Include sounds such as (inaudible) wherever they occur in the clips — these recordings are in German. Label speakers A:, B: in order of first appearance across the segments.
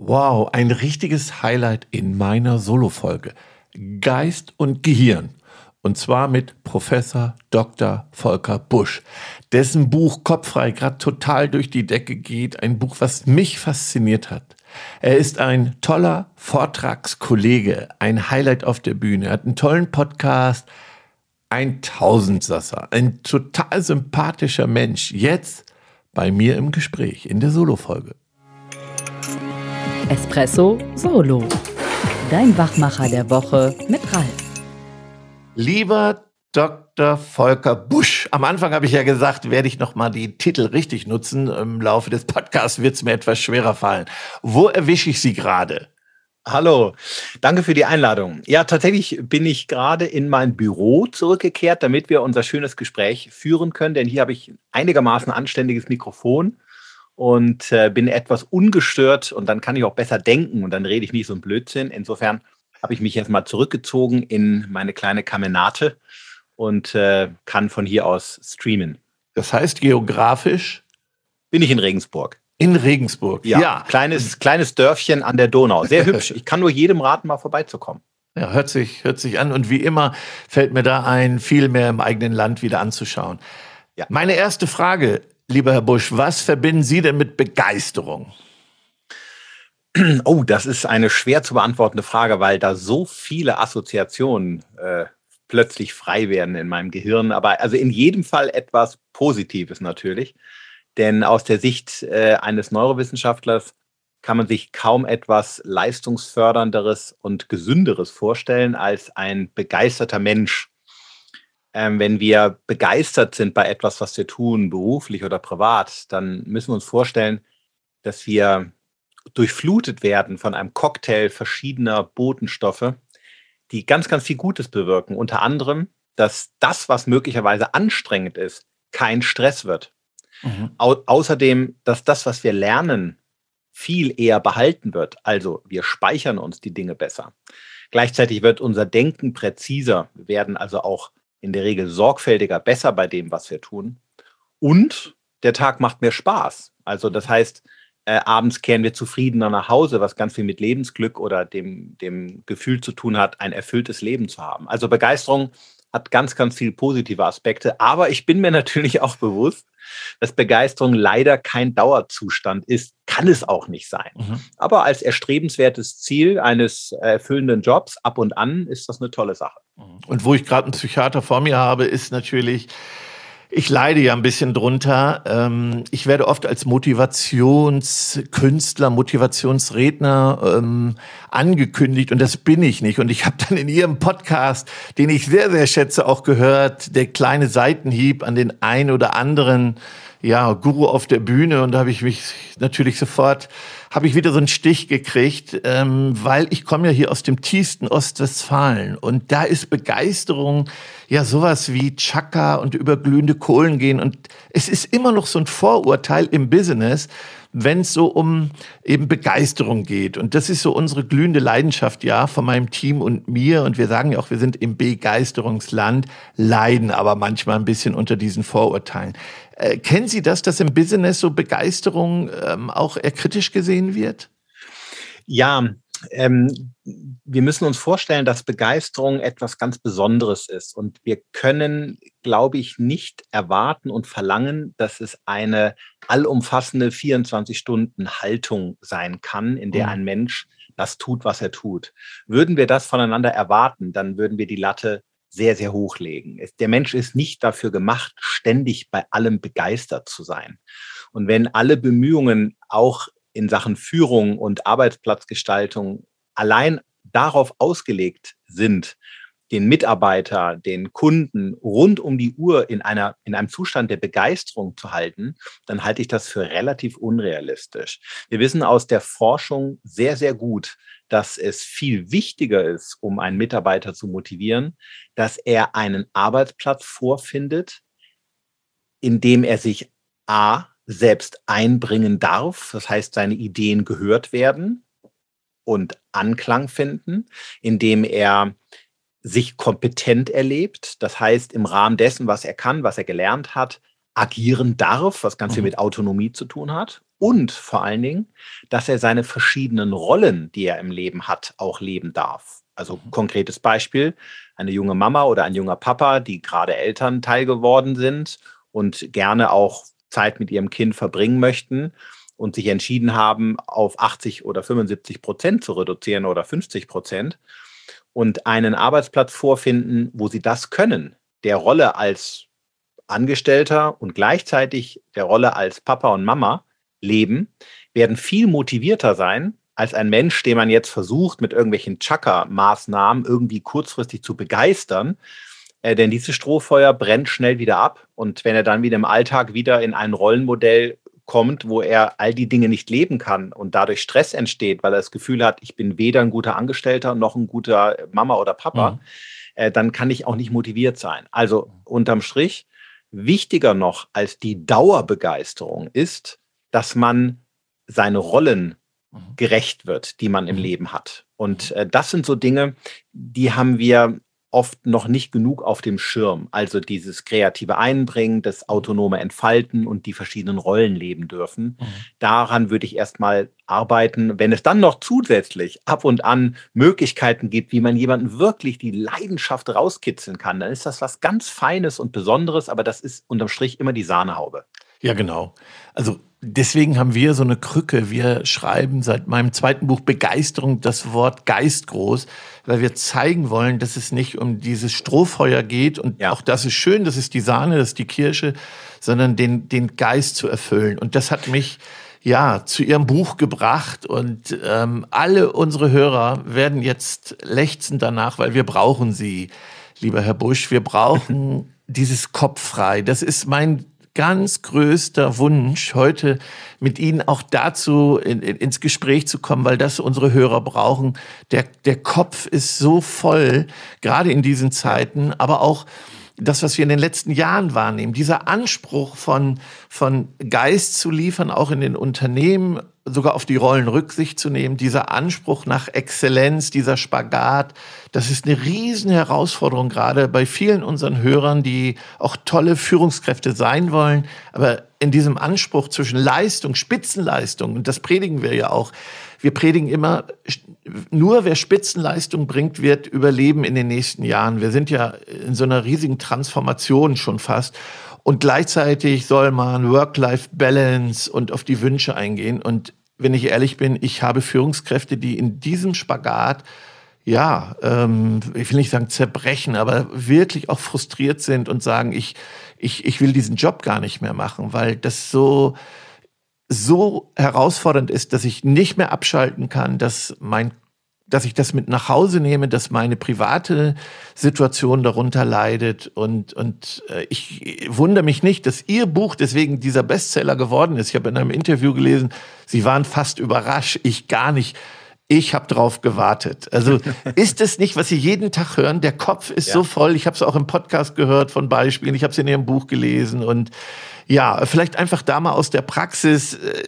A: Wow, ein richtiges Highlight in meiner Solo-Folge. Geist und Gehirn. Und zwar mit Professor Dr. Volker Busch, dessen Buch Kopffrei gerade total durch die Decke geht. Ein Buch, was mich fasziniert hat. Er ist ein toller Vortragskollege, ein Highlight auf der Bühne, er hat einen tollen Podcast, ein Tausendsasser, ein total sympathischer Mensch. Jetzt bei mir im Gespräch in der Solo-Folge.
B: Espresso Solo. Dein Wachmacher der Woche mit Ralf.
A: Lieber Dr. Volker Busch. Am Anfang habe ich ja gesagt, werde ich noch mal die Titel richtig nutzen. Im Laufe des Podcasts wird es mir etwas schwerer fallen. Wo erwische ich Sie gerade?
C: Hallo, danke für die Einladung. Ja, tatsächlich bin ich gerade in mein Büro zurückgekehrt, damit wir unser schönes Gespräch führen können, denn hier habe ich einigermaßen anständiges Mikrofon und äh, bin etwas ungestört und dann kann ich auch besser denken und dann rede ich nicht so ein Blödsinn. Insofern habe ich mich jetzt mal zurückgezogen in meine kleine Kamenate und äh, kann von hier aus streamen.
A: Das heißt, geografisch
C: bin ich in Regensburg.
A: In Regensburg,
C: ja. ja. Kleines, kleines Dörfchen an der Donau. Sehr (laughs) hübsch. Ich kann nur jedem raten, mal vorbeizukommen.
A: Ja, hört sich, hört sich an. Und wie immer fällt mir da ein, viel mehr im eigenen Land wieder anzuschauen. Ja. Meine erste Frage Lieber Herr Busch, was verbinden Sie denn mit Begeisterung?
C: Oh, das ist eine schwer zu beantwortende Frage, weil da so viele Assoziationen äh, plötzlich frei werden in meinem Gehirn. Aber also in jedem Fall etwas Positives natürlich. Denn aus der Sicht äh, eines Neurowissenschaftlers kann man sich kaum etwas leistungsfördernderes und gesünderes vorstellen als ein begeisterter Mensch, ähm, wenn wir begeistert sind bei etwas, was wir tun, beruflich oder privat, dann müssen wir uns vorstellen, dass wir durchflutet werden von einem Cocktail verschiedener Botenstoffe, die ganz, ganz viel Gutes bewirken. Unter anderem, dass das, was möglicherweise anstrengend ist, kein Stress wird. Mhm. Au außerdem, dass das, was wir lernen, viel eher behalten wird. Also wir speichern uns die Dinge besser. Gleichzeitig wird unser Denken präziser. Wir werden also auch in der Regel sorgfältiger, besser bei dem, was wir tun. Und der Tag macht mehr Spaß. Also das heißt, äh, abends kehren wir zufriedener nach Hause, was ganz viel mit Lebensglück oder dem, dem Gefühl zu tun hat, ein erfülltes Leben zu haben. Also Begeisterung hat ganz, ganz viele positive Aspekte. Aber ich bin mir (laughs) natürlich auch bewusst, dass Begeisterung leider kein Dauerzustand ist, kann es auch nicht sein. Mhm. Aber als erstrebenswertes Ziel eines erfüllenden Jobs ab und an ist das eine tolle Sache.
A: Mhm. Und wo ich gerade einen Psychiater vor mir habe, ist natürlich, ich leide ja ein bisschen drunter. Ähm, ich werde oft als Motivationskünstler, Motivationsredner ähm, angekündigt und das bin ich nicht. Und ich habe dann in Ihrem Podcast, den ich sehr, sehr schätze, auch gehört, der kleine Seitenhieb an den ein oder anderen ja, Guru auf der Bühne und da habe ich mich natürlich sofort, habe ich wieder so einen Stich gekriegt, ähm, weil ich komme ja hier aus dem tiefsten Ostwestfalen und da ist Begeisterung ja sowas wie Chaka und über glühende Kohlen gehen und es ist immer noch so ein Vorurteil im Business, wenn es so um eben Begeisterung geht. Und das ist so unsere glühende Leidenschaft, ja, von meinem Team und mir. Und wir sagen ja auch, wir sind im Begeisterungsland, leiden aber manchmal ein bisschen unter diesen Vorurteilen. Äh, kennen Sie das, dass im Business so Begeisterung ähm, auch eher kritisch gesehen wird?
C: Ja, ähm, wir müssen uns vorstellen, dass Begeisterung etwas ganz Besonderes ist. Und wir können, glaube ich, nicht erwarten und verlangen, dass es eine allumfassende 24-Stunden-Haltung sein kann, in der mhm. ein Mensch das tut, was er tut. Würden wir das voneinander erwarten, dann würden wir die Latte sehr, sehr hochlegen. Der Mensch ist nicht dafür gemacht, ständig bei allem begeistert zu sein. Und wenn alle Bemühungen auch in Sachen Führung und Arbeitsplatzgestaltung allein darauf ausgelegt sind, den Mitarbeiter, den Kunden rund um die Uhr in, einer, in einem Zustand der Begeisterung zu halten, dann halte ich das für relativ unrealistisch. Wir wissen aus der Forschung sehr, sehr gut, dass es viel wichtiger ist, um einen Mitarbeiter zu motivieren, dass er einen Arbeitsplatz vorfindet, in dem er sich A selbst einbringen darf. Das heißt, seine Ideen gehört werden und Anklang finden, indem er sich kompetent erlebt. Das heißt, im Rahmen dessen, was er kann, was er gelernt hat, agieren darf, was ganz viel mhm. mit Autonomie zu tun hat. und vor allen Dingen, dass er seine verschiedenen Rollen, die er im Leben hat, auch leben darf. Also mhm. konkretes Beispiel, eine junge Mama oder ein junger Papa, die gerade Elternteil geworden sind und gerne auch Zeit mit ihrem Kind verbringen möchten und sich entschieden haben, auf 80 oder 75 Prozent zu reduzieren oder 50 Prozent und einen Arbeitsplatz vorfinden, wo sie das können, der Rolle als Angestellter und gleichzeitig der Rolle als Papa und Mama leben, werden viel motivierter sein als ein Mensch, den man jetzt versucht, mit irgendwelchen Chaka-Maßnahmen irgendwie kurzfristig zu begeistern. Äh, denn dieses Strohfeuer brennt schnell wieder ab. Und wenn er dann wieder im Alltag wieder in ein Rollenmodell kommt, wo er all die Dinge nicht leben kann und dadurch Stress entsteht, weil er das Gefühl hat, ich bin weder ein guter Angestellter noch ein guter Mama oder Papa, mhm. äh, dann kann ich auch nicht motiviert sein. Also unterm Strich, wichtiger noch als die Dauerbegeisterung ist, dass man seine Rollen mhm. gerecht wird, die man im mhm. Leben hat. Und äh, das sind so Dinge, die haben wir oft noch nicht genug auf dem Schirm. Also dieses kreative Einbringen, das autonome Entfalten und die verschiedenen Rollen leben dürfen. Mhm. Daran würde ich erstmal arbeiten. Wenn es dann noch zusätzlich ab und an Möglichkeiten gibt, wie man jemanden wirklich die Leidenschaft rauskitzeln kann, dann ist das was ganz Feines und Besonderes, aber das ist unterm Strich immer die Sahnehaube.
A: Ja, genau. Also deswegen haben wir so eine Krücke. Wir schreiben seit meinem zweiten Buch Begeisterung das Wort Geist groß, weil wir zeigen wollen, dass es nicht um dieses Strohfeuer geht und ja. auch das ist schön, das ist die Sahne, das ist die Kirsche, sondern den, den Geist zu erfüllen. Und das hat mich ja zu ihrem Buch gebracht und ähm, alle unsere Hörer werden jetzt lechzen danach, weil wir brauchen sie, lieber Herr Busch. Wir brauchen (laughs) dieses Kopf frei. Das ist mein ganz größter Wunsch, heute mit Ihnen auch dazu in, in, ins Gespräch zu kommen, weil das unsere Hörer brauchen. Der, der Kopf ist so voll, gerade in diesen Zeiten, aber auch das, was wir in den letzten Jahren wahrnehmen, dieser Anspruch von, von Geist zu liefern, auch in den Unternehmen, sogar auf die Rollen Rücksicht zu nehmen, dieser Anspruch nach Exzellenz, dieser Spagat, das ist eine riesen Herausforderung gerade bei vielen unseren Hörern, die auch tolle Führungskräfte sein wollen, aber in diesem Anspruch zwischen Leistung, Spitzenleistung, und das predigen wir ja auch, wir predigen immer, nur wer Spitzenleistung bringt, wird überleben in den nächsten Jahren. Wir sind ja in so einer riesigen Transformation schon fast. Und gleichzeitig soll man Work-Life-Balance und auf die Wünsche eingehen. Und wenn ich ehrlich bin, ich habe Führungskräfte, die in diesem Spagat ja, ähm, ich will nicht sagen zerbrechen, aber wirklich auch frustriert sind und sagen, ich, ich, ich will diesen Job gar nicht mehr machen, weil das so, so herausfordernd ist, dass ich nicht mehr abschalten kann, dass mein dass ich das mit nach Hause nehme, dass meine private Situation darunter leidet. Und, und äh, ich wundere mich nicht, dass Ihr Buch deswegen dieser Bestseller geworden ist. Ich habe in einem Interview gelesen, Sie waren fast überrascht, ich gar nicht. Ich habe drauf gewartet. Also (laughs) ist es nicht, was Sie jeden Tag hören? Der Kopf ist ja. so voll. Ich habe es auch im Podcast gehört von Beispielen. Ich habe es in Ihrem Buch gelesen und ja, vielleicht einfach da mal aus der Praxis. Äh,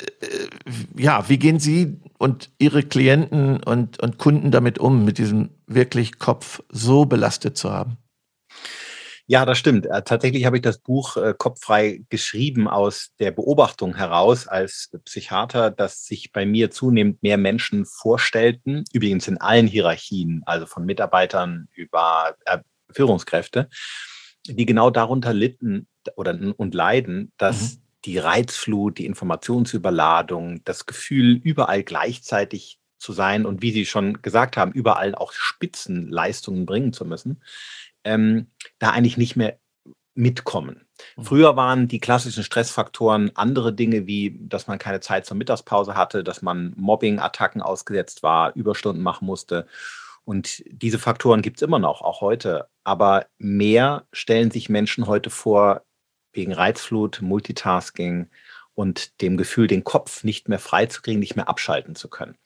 A: ja, wie gehen Sie und Ihre Klienten und, und Kunden damit um, mit diesem wirklich Kopf so belastet zu haben?
C: Ja, das stimmt. Äh, tatsächlich habe ich das Buch äh, Kopffrei geschrieben aus der Beobachtung heraus als Psychiater, dass sich bei mir zunehmend mehr Menschen vorstellten, übrigens in allen Hierarchien, also von Mitarbeitern über äh, Führungskräfte, die genau darunter litten oder und leiden, dass mhm. die Reizflut, die Informationsüberladung, das Gefühl, überall gleichzeitig zu sein und wie Sie schon gesagt haben, überall auch Spitzenleistungen bringen zu müssen, ähm, da eigentlich nicht mehr mitkommen. Mhm. Früher waren die klassischen Stressfaktoren andere Dinge, wie dass man keine Zeit zur Mittagspause hatte, dass man Mobbing-Attacken ausgesetzt war, Überstunden machen musste. Und diese Faktoren gibt es immer noch, auch heute. Aber mehr stellen sich Menschen heute vor, wegen Reizflut, Multitasking und dem Gefühl, den Kopf nicht mehr freizukriegen, nicht mehr abschalten zu können.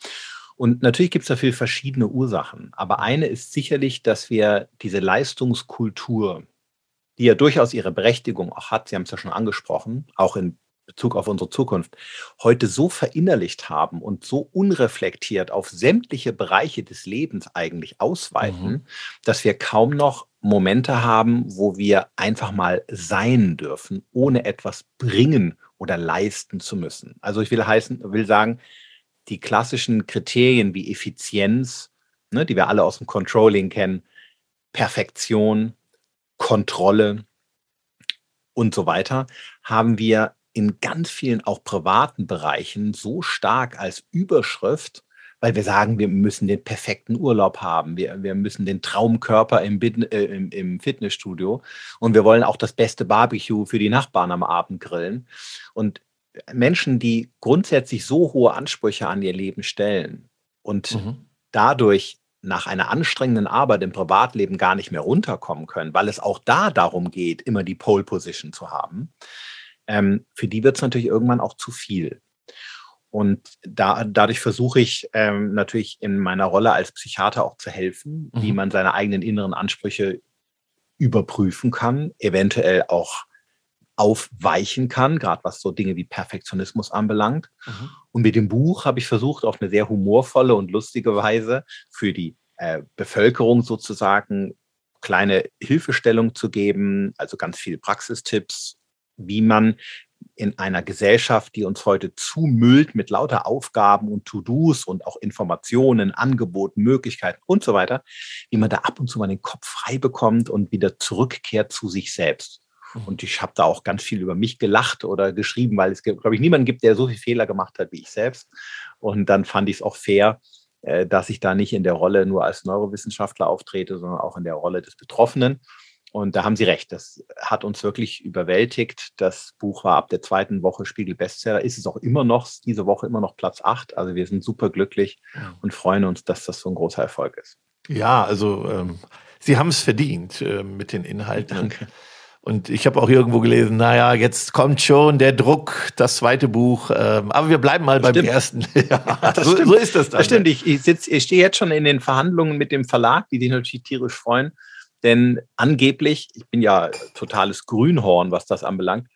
C: Und natürlich gibt es dafür verschiedene Ursachen. Aber eine ist sicherlich, dass wir diese Leistungskultur, die ja durchaus ihre Berechtigung auch hat, Sie haben es ja schon angesprochen, auch in Bezug auf unsere Zukunft, heute so verinnerlicht haben und so unreflektiert auf sämtliche Bereiche des Lebens eigentlich ausweiten, mhm. dass wir kaum noch Momente haben, wo wir einfach mal sein dürfen, ohne etwas bringen oder leisten zu müssen. Also ich will heißen, will sagen, die klassischen Kriterien wie Effizienz, ne, die wir alle aus dem Controlling kennen, Perfektion, Kontrolle und so weiter, haben wir in ganz vielen auch privaten Bereichen so stark als Überschrift, weil wir sagen, wir müssen den perfekten Urlaub haben, wir, wir müssen den Traumkörper im, äh, im, im Fitnessstudio und wir wollen auch das beste Barbecue für die Nachbarn am Abend grillen. Und Menschen, die grundsätzlich so hohe Ansprüche an ihr Leben stellen und mhm. dadurch nach einer anstrengenden Arbeit im Privatleben gar nicht mehr runterkommen können, weil es auch da darum geht, immer die Pole Position zu haben, ähm, für die wird es natürlich irgendwann auch zu viel. Und da, dadurch versuche ich ähm, natürlich in meiner Rolle als Psychiater auch zu helfen, mhm. wie man seine eigenen inneren Ansprüche überprüfen kann, eventuell auch aufweichen kann, gerade was so Dinge wie Perfektionismus anbelangt. Mhm. Und mit dem Buch habe ich versucht, auf eine sehr humorvolle und lustige Weise für die äh, Bevölkerung sozusagen kleine Hilfestellung zu geben, also ganz viele Praxistipps, wie man in einer Gesellschaft, die uns heute zumüllt mit lauter Aufgaben und To-Dos und auch Informationen, Angeboten, Möglichkeiten und so weiter, wie man da ab und zu mal den Kopf frei bekommt und wieder zurückkehrt zu sich selbst. Mhm. Und ich habe da auch ganz viel über mich gelacht oder geschrieben, weil es, glaube ich, niemanden gibt, der so viele Fehler gemacht hat wie ich selbst. Und dann fand ich es auch fair, äh, dass ich da nicht in der Rolle nur als Neurowissenschaftler auftrete, sondern auch in der Rolle des Betroffenen. Und da haben Sie recht, das hat uns wirklich überwältigt. Das Buch war ab der zweiten Woche Spiegel Bestseller, ist es auch immer noch, diese Woche immer noch Platz 8. Also wir sind super glücklich und freuen uns, dass das so ein großer Erfolg ist.
A: Ja, also ähm, Sie haben es verdient äh, mit den Inhalten. Danke. Und ich habe auch irgendwo gelesen, naja, jetzt kommt schon der Druck, das zweite Buch. Ähm, aber wir bleiben mal beim ersten. (laughs)
C: ja, so, so, ist das dann. Das stimmt, ich, ich, sitz, ich stehe jetzt schon in den Verhandlungen mit dem Verlag, die sich natürlich tierisch freuen. Denn angeblich, ich bin ja totales Grünhorn, was das anbelangt,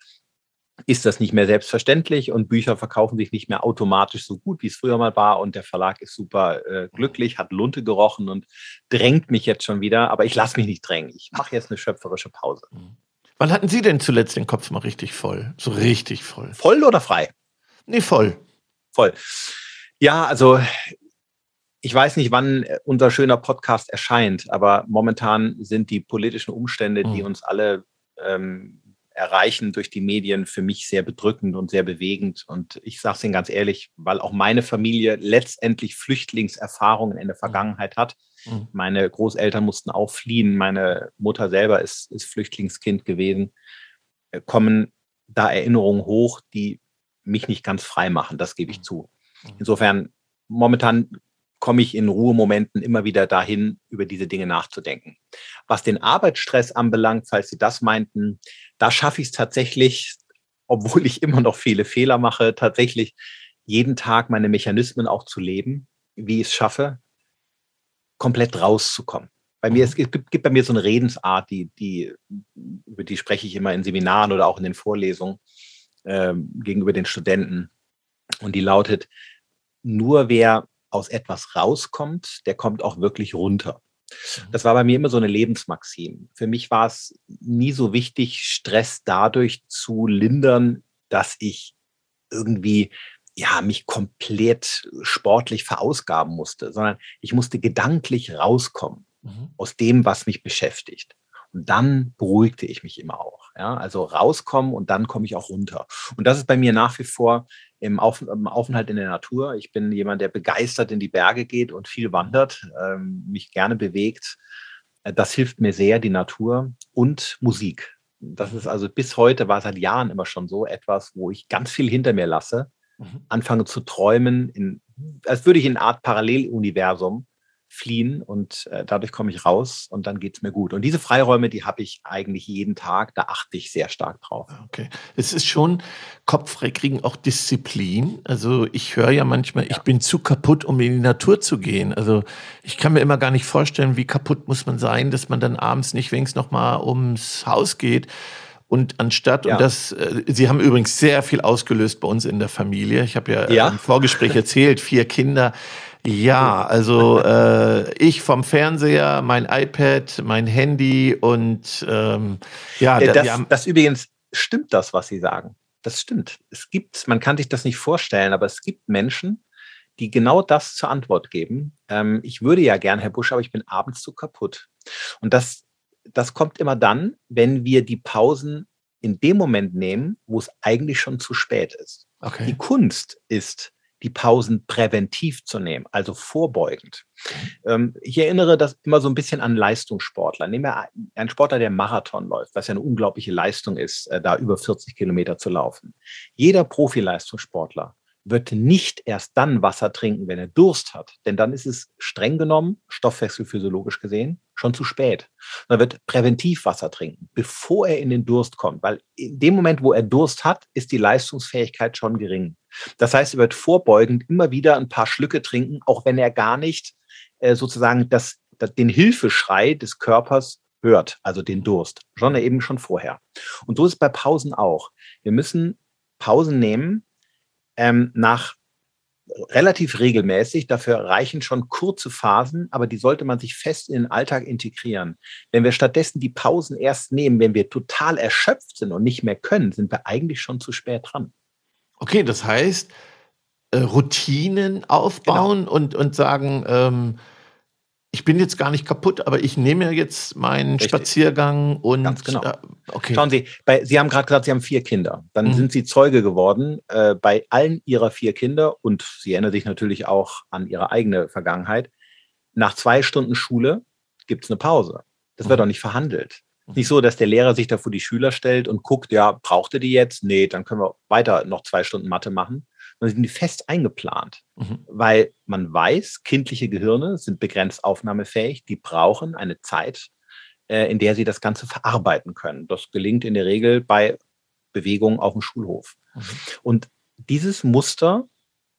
C: ist das nicht mehr selbstverständlich und Bücher verkaufen sich nicht mehr automatisch so gut, wie es früher mal war. Und der Verlag ist super äh, glücklich, hat Lunte gerochen und drängt mich jetzt schon wieder. Aber ich lasse mich nicht drängen. Ich mache jetzt eine schöpferische Pause.
A: Wann hatten Sie denn zuletzt den Kopf mal richtig voll? So richtig voll.
C: Voll oder frei?
A: Nee, voll.
C: Voll. Ja, also ich weiß nicht, wann äh, unser schöner Podcast erscheint, aber momentan sind die politischen Umstände, die hm. uns alle ähm, erreichen durch die Medien, für mich sehr bedrückend und sehr bewegend. Und ich sage es Ihnen ganz ehrlich, weil auch meine Familie letztendlich Flüchtlingserfahrungen in der hm. Vergangenheit hat. Mhm. Meine Großeltern mussten auch fliehen. Meine Mutter selber ist, ist Flüchtlingskind gewesen. Äh, kommen da Erinnerungen hoch, die mich nicht ganz frei machen. Das gebe ich hm. zu. Insofern momentan komme ich in Ruhemomenten immer wieder dahin, über diese Dinge nachzudenken. Was den Arbeitsstress anbelangt, falls Sie das meinten, da schaffe ich es tatsächlich, obwohl ich immer noch viele Fehler mache, tatsächlich jeden Tag meine Mechanismen auch zu leben, wie ich es schaffe, komplett rauszukommen. Bei mir, es mhm. gibt, gibt bei mir so eine Redensart, die, die, über die spreche ich immer in Seminaren oder auch in den Vorlesungen äh, gegenüber den Studenten. Und die lautet, nur wer aus etwas rauskommt, der kommt auch wirklich runter. Mhm. Das war bei mir immer so eine Lebensmaxim. Für mich war es nie so wichtig, Stress dadurch zu lindern, dass ich irgendwie ja, mich komplett sportlich verausgaben musste, sondern ich musste gedanklich rauskommen mhm. aus dem, was mich beschäftigt. Und dann beruhigte ich mich immer auch. Ja? Also rauskommen und dann komme ich auch runter. Und das ist bei mir nach wie vor im, Auf, im Aufenthalt in der Natur. Ich bin jemand, der begeistert in die Berge geht und viel wandert, ähm, mich gerne bewegt. Äh, das hilft mir sehr, die Natur und Musik. Das ist also bis heute, war seit Jahren immer schon so etwas, wo ich ganz viel hinter mir lasse, mhm. (laughs) anfange zu träumen, in, als würde ich in eine Art Paralleluniversum fliehen und äh, dadurch komme ich raus und dann geht es mir gut. Und diese Freiräume, die habe ich eigentlich jeden Tag, da achte ich sehr stark drauf.
A: Okay. Es ist schon kopffrei kriegen auch Disziplin. Also ich höre ja manchmal, ja. ich bin zu kaputt, um in die Natur zu gehen. Also ich kann mir immer gar nicht vorstellen, wie kaputt muss man sein, dass man dann abends nicht wenigstens noch mal ums Haus geht. Und anstatt, ja. und das, äh, Sie haben übrigens sehr viel ausgelöst bei uns in der Familie. Ich habe ja, ja, im Vorgespräch erzählt, vier Kinder. Ja, also äh, ich vom Fernseher, mein iPad, mein Handy und ähm, ja.
C: Äh, das, das übrigens stimmt das, was Sie sagen. das stimmt. Es gibt, man kann sich das nicht vorstellen, aber es gibt Menschen, die genau das zur Antwort geben. Ähm, ich würde ja gern, Herr Busch, aber ich bin abends zu kaputt. Und das, das kommt immer dann, wenn wir die Pausen in dem Moment nehmen, wo es eigentlich schon zu spät ist. Okay. Die Kunst ist, die Pausen präventiv zu nehmen, also vorbeugend. Ähm, ich erinnere das immer so ein bisschen an Leistungssportler. Nehmen wir einen Sportler, der Marathon läuft, was ja eine unglaubliche Leistung ist, äh, da über 40 Kilometer zu laufen. Jeder Profileistungssportler wird nicht erst dann Wasser trinken, wenn er Durst hat. Denn dann ist es streng genommen, stoffwechselphysiologisch gesehen, schon zu spät. Er wird präventiv Wasser trinken, bevor er in den Durst kommt. Weil in dem Moment, wo er Durst hat, ist die Leistungsfähigkeit schon gering. Das heißt, er wird vorbeugend immer wieder ein paar Schlücke trinken, auch wenn er gar nicht äh, sozusagen das, das, den Hilfeschrei des Körpers hört, also den Durst, schon eben schon vorher. Und so ist es bei Pausen auch. Wir müssen Pausen nehmen, ähm, nach relativ regelmäßig. Dafür reichen schon kurze Phasen, aber die sollte man sich fest in den Alltag integrieren. Wenn wir stattdessen die Pausen erst nehmen, wenn wir total erschöpft sind und nicht mehr können, sind wir eigentlich schon zu spät dran.
A: Okay, das heißt, äh, Routinen aufbauen genau. und, und sagen, ähm, ich bin jetzt gar nicht kaputt, aber ich nehme jetzt meinen Richtig. Spaziergang und
C: Ganz genau. Äh, okay. Schauen Sie, bei, Sie haben gerade gesagt, Sie haben vier Kinder. Dann mhm. sind Sie Zeuge geworden äh, bei allen Ihrer vier Kinder und Sie erinnern sich natürlich auch an Ihre eigene Vergangenheit. Nach zwei Stunden Schule gibt es eine Pause. Das mhm. wird doch nicht verhandelt. Mhm. Nicht so, dass der Lehrer sich da vor die Schüler stellt und guckt, ja, braucht ihr die jetzt? Nee, dann können wir weiter noch zwei Stunden Mathe machen, sondern sind die fest eingeplant. Mhm. Weil man weiß, kindliche Gehirne sind begrenzt aufnahmefähig, die brauchen eine Zeit, äh, in der sie das Ganze verarbeiten können. Das gelingt in der Regel bei Bewegungen auf dem Schulhof. Mhm. Und dieses Muster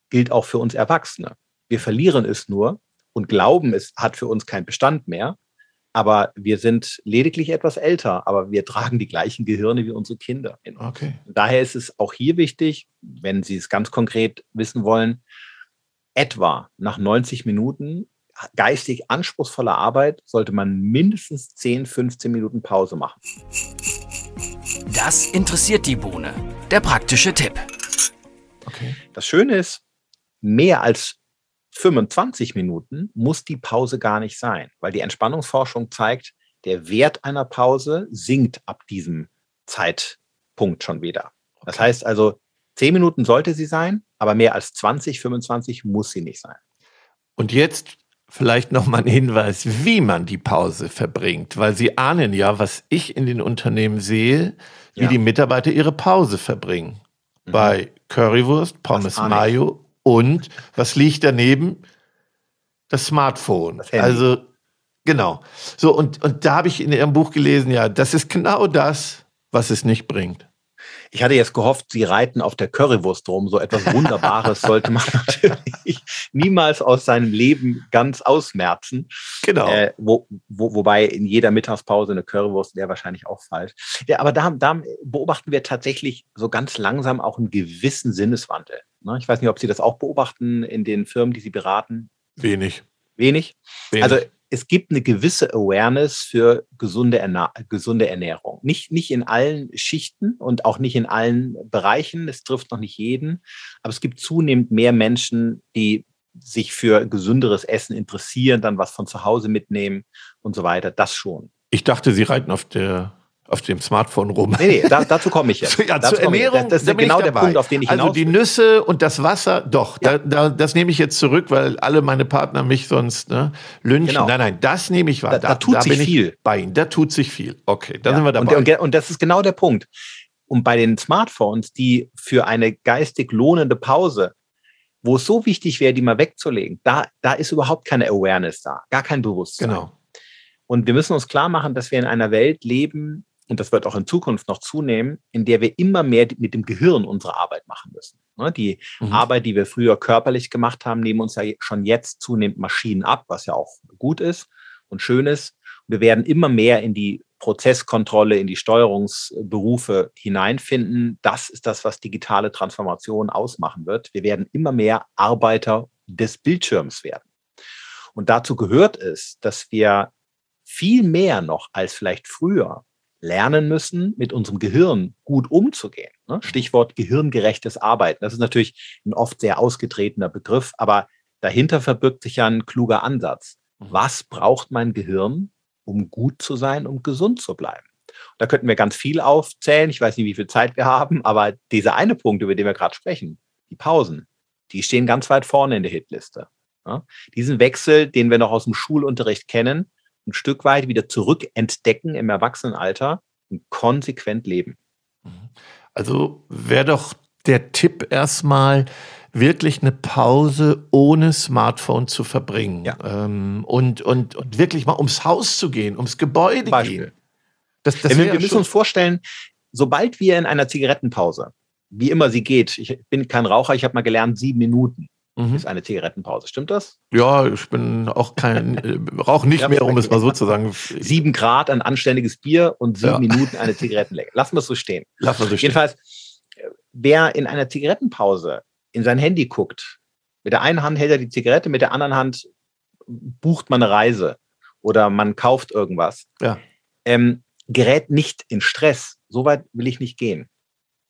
C: gilt auch für uns Erwachsene. Wir verlieren es nur und glauben, es hat für uns keinen Bestand mehr, aber wir sind lediglich etwas älter, aber wir tragen die gleichen Gehirne wie unsere Kinder. Okay. Daher ist es auch hier wichtig, wenn Sie es ganz konkret wissen wollen, etwa nach 90 Minuten geistig anspruchsvoller Arbeit sollte man mindestens 10, 15 Minuten Pause machen.
D: Das interessiert die Bohne. Der praktische Tipp.
C: Okay. Das Schöne ist, mehr als 25 Minuten muss die Pause gar nicht sein, weil die Entspannungsforschung zeigt, der Wert einer Pause sinkt ab diesem Zeitpunkt schon wieder. Das okay. heißt also, 10 Minuten sollte sie sein, aber mehr als 20, 25 muss sie nicht sein.
A: Und jetzt vielleicht noch mal ein Hinweis, wie man die Pause verbringt, weil Sie ahnen ja, was ich in den Unternehmen sehe, wie ja. die Mitarbeiter ihre Pause verbringen. Mhm. Bei Currywurst, Pommes Mayo und was liegt daneben? Das Smartphone. Das also genau. So und und da habe ich in Ihrem Buch gelesen, ja, das ist genau das, was es nicht bringt.
C: Ich hatte jetzt gehofft, Sie reiten auf der Currywurst rum. So etwas Wunderbares (laughs) sollte man natürlich niemals aus seinem Leben ganz ausmerzen. Genau. Äh, wo, wo, wobei in jeder Mittagspause eine Currywurst wäre wahrscheinlich auch falsch. Ja, aber da, da beobachten wir tatsächlich so ganz langsam auch einen gewissen Sinneswandel. Ne? Ich weiß nicht, ob Sie das auch beobachten in den Firmen, die Sie beraten.
A: Wenig.
C: Wenig? Wenig. Also es gibt eine gewisse Awareness für gesunde, Erna gesunde Ernährung. Nicht, nicht in allen Schichten und auch nicht in allen Bereichen. Es trifft noch nicht jeden. Aber es gibt zunehmend mehr Menschen, die sich für gesünderes Essen interessieren, dann was von zu Hause mitnehmen und so weiter. Das schon.
A: Ich dachte, Sie reiten auf der auf dem Smartphone rum.
C: Nee, nee da, dazu komme ich (laughs) jetzt.
A: ja, zur Ernährung, das, das ist genau der Punkt, auf den ich Also die Nüsse und das Wasser, doch, ja. da, da, das nehme ich jetzt zurück, weil alle meine Partner mich sonst ne, lynchen. Genau. Nein, nein, das nehme ich wahr.
C: Da, da, da tut sich viel.
A: Bei Ihnen, da tut sich viel. Okay, da
C: ja.
A: sind wir dabei.
C: Und, und, und das ist genau der Punkt. Und bei den Smartphones, die für eine geistig lohnende Pause wo es so wichtig wäre, die mal wegzulegen, da, da ist überhaupt keine Awareness da, gar kein Bewusstsein. Genau. Und wir müssen uns klar machen, dass wir in einer Welt leben, und das wird auch in Zukunft noch zunehmen, in der wir immer mehr mit dem Gehirn unsere Arbeit machen müssen. Ne, die mhm. Arbeit, die wir früher körperlich gemacht haben, nehmen uns ja schon jetzt zunehmend Maschinen ab, was ja auch gut ist und schön ist. Wir werden immer mehr in die Prozesskontrolle, in die Steuerungsberufe hineinfinden. Das ist das, was digitale Transformation ausmachen wird. Wir werden immer mehr Arbeiter des Bildschirms werden. Und dazu gehört es, dass wir viel mehr noch als vielleicht früher lernen müssen, mit unserem Gehirn gut umzugehen. Ne? Stichwort gehirngerechtes Arbeiten. Das ist natürlich ein oft sehr ausgetretener Begriff, aber dahinter verbirgt sich ja ein kluger Ansatz. Mhm. Was braucht mein Gehirn, um gut zu sein, um gesund zu bleiben? Da könnten wir ganz viel aufzählen. Ich weiß nicht, wie viel Zeit wir haben, aber dieser eine Punkt, über den wir gerade sprechen, die Pausen, die stehen ganz weit vorne in der Hitliste. Ja? Diesen Wechsel, den wir noch aus dem Schulunterricht kennen, ein Stück weit wieder zurückentdecken im Erwachsenenalter und konsequent leben.
A: Also wäre doch der Tipp erstmal, wirklich eine Pause ohne Smartphone zu verbringen. Ja. Ähm, und, und, und wirklich mal ums Haus zu gehen, ums Gebäude Beispiel. gehen.
C: Das, das wir, wir müssen uns vorstellen, sobald wir in einer Zigarettenpause, wie immer sie geht, ich bin kein Raucher, ich habe mal gelernt, sieben Minuten mhm. ist eine Zigarettenpause. Stimmt das?
A: Ja, ich bin auch kein, (laughs) äh, rauche nicht mehr, um es mal so zu sagen.
C: Sieben Grad, ein anständiges Bier und sieben ja. Minuten eine Zigarettenlänge. Lassen wir es so stehen.
A: Lassen wir so
C: stehen. Jedenfalls, wer in einer Zigarettenpause in sein Handy guckt, mit der einen Hand hält er die Zigarette, mit der anderen Hand bucht man eine Reise oder man kauft irgendwas.
A: Ja.
C: Ähm, gerät nicht in Stress. So weit will ich nicht gehen.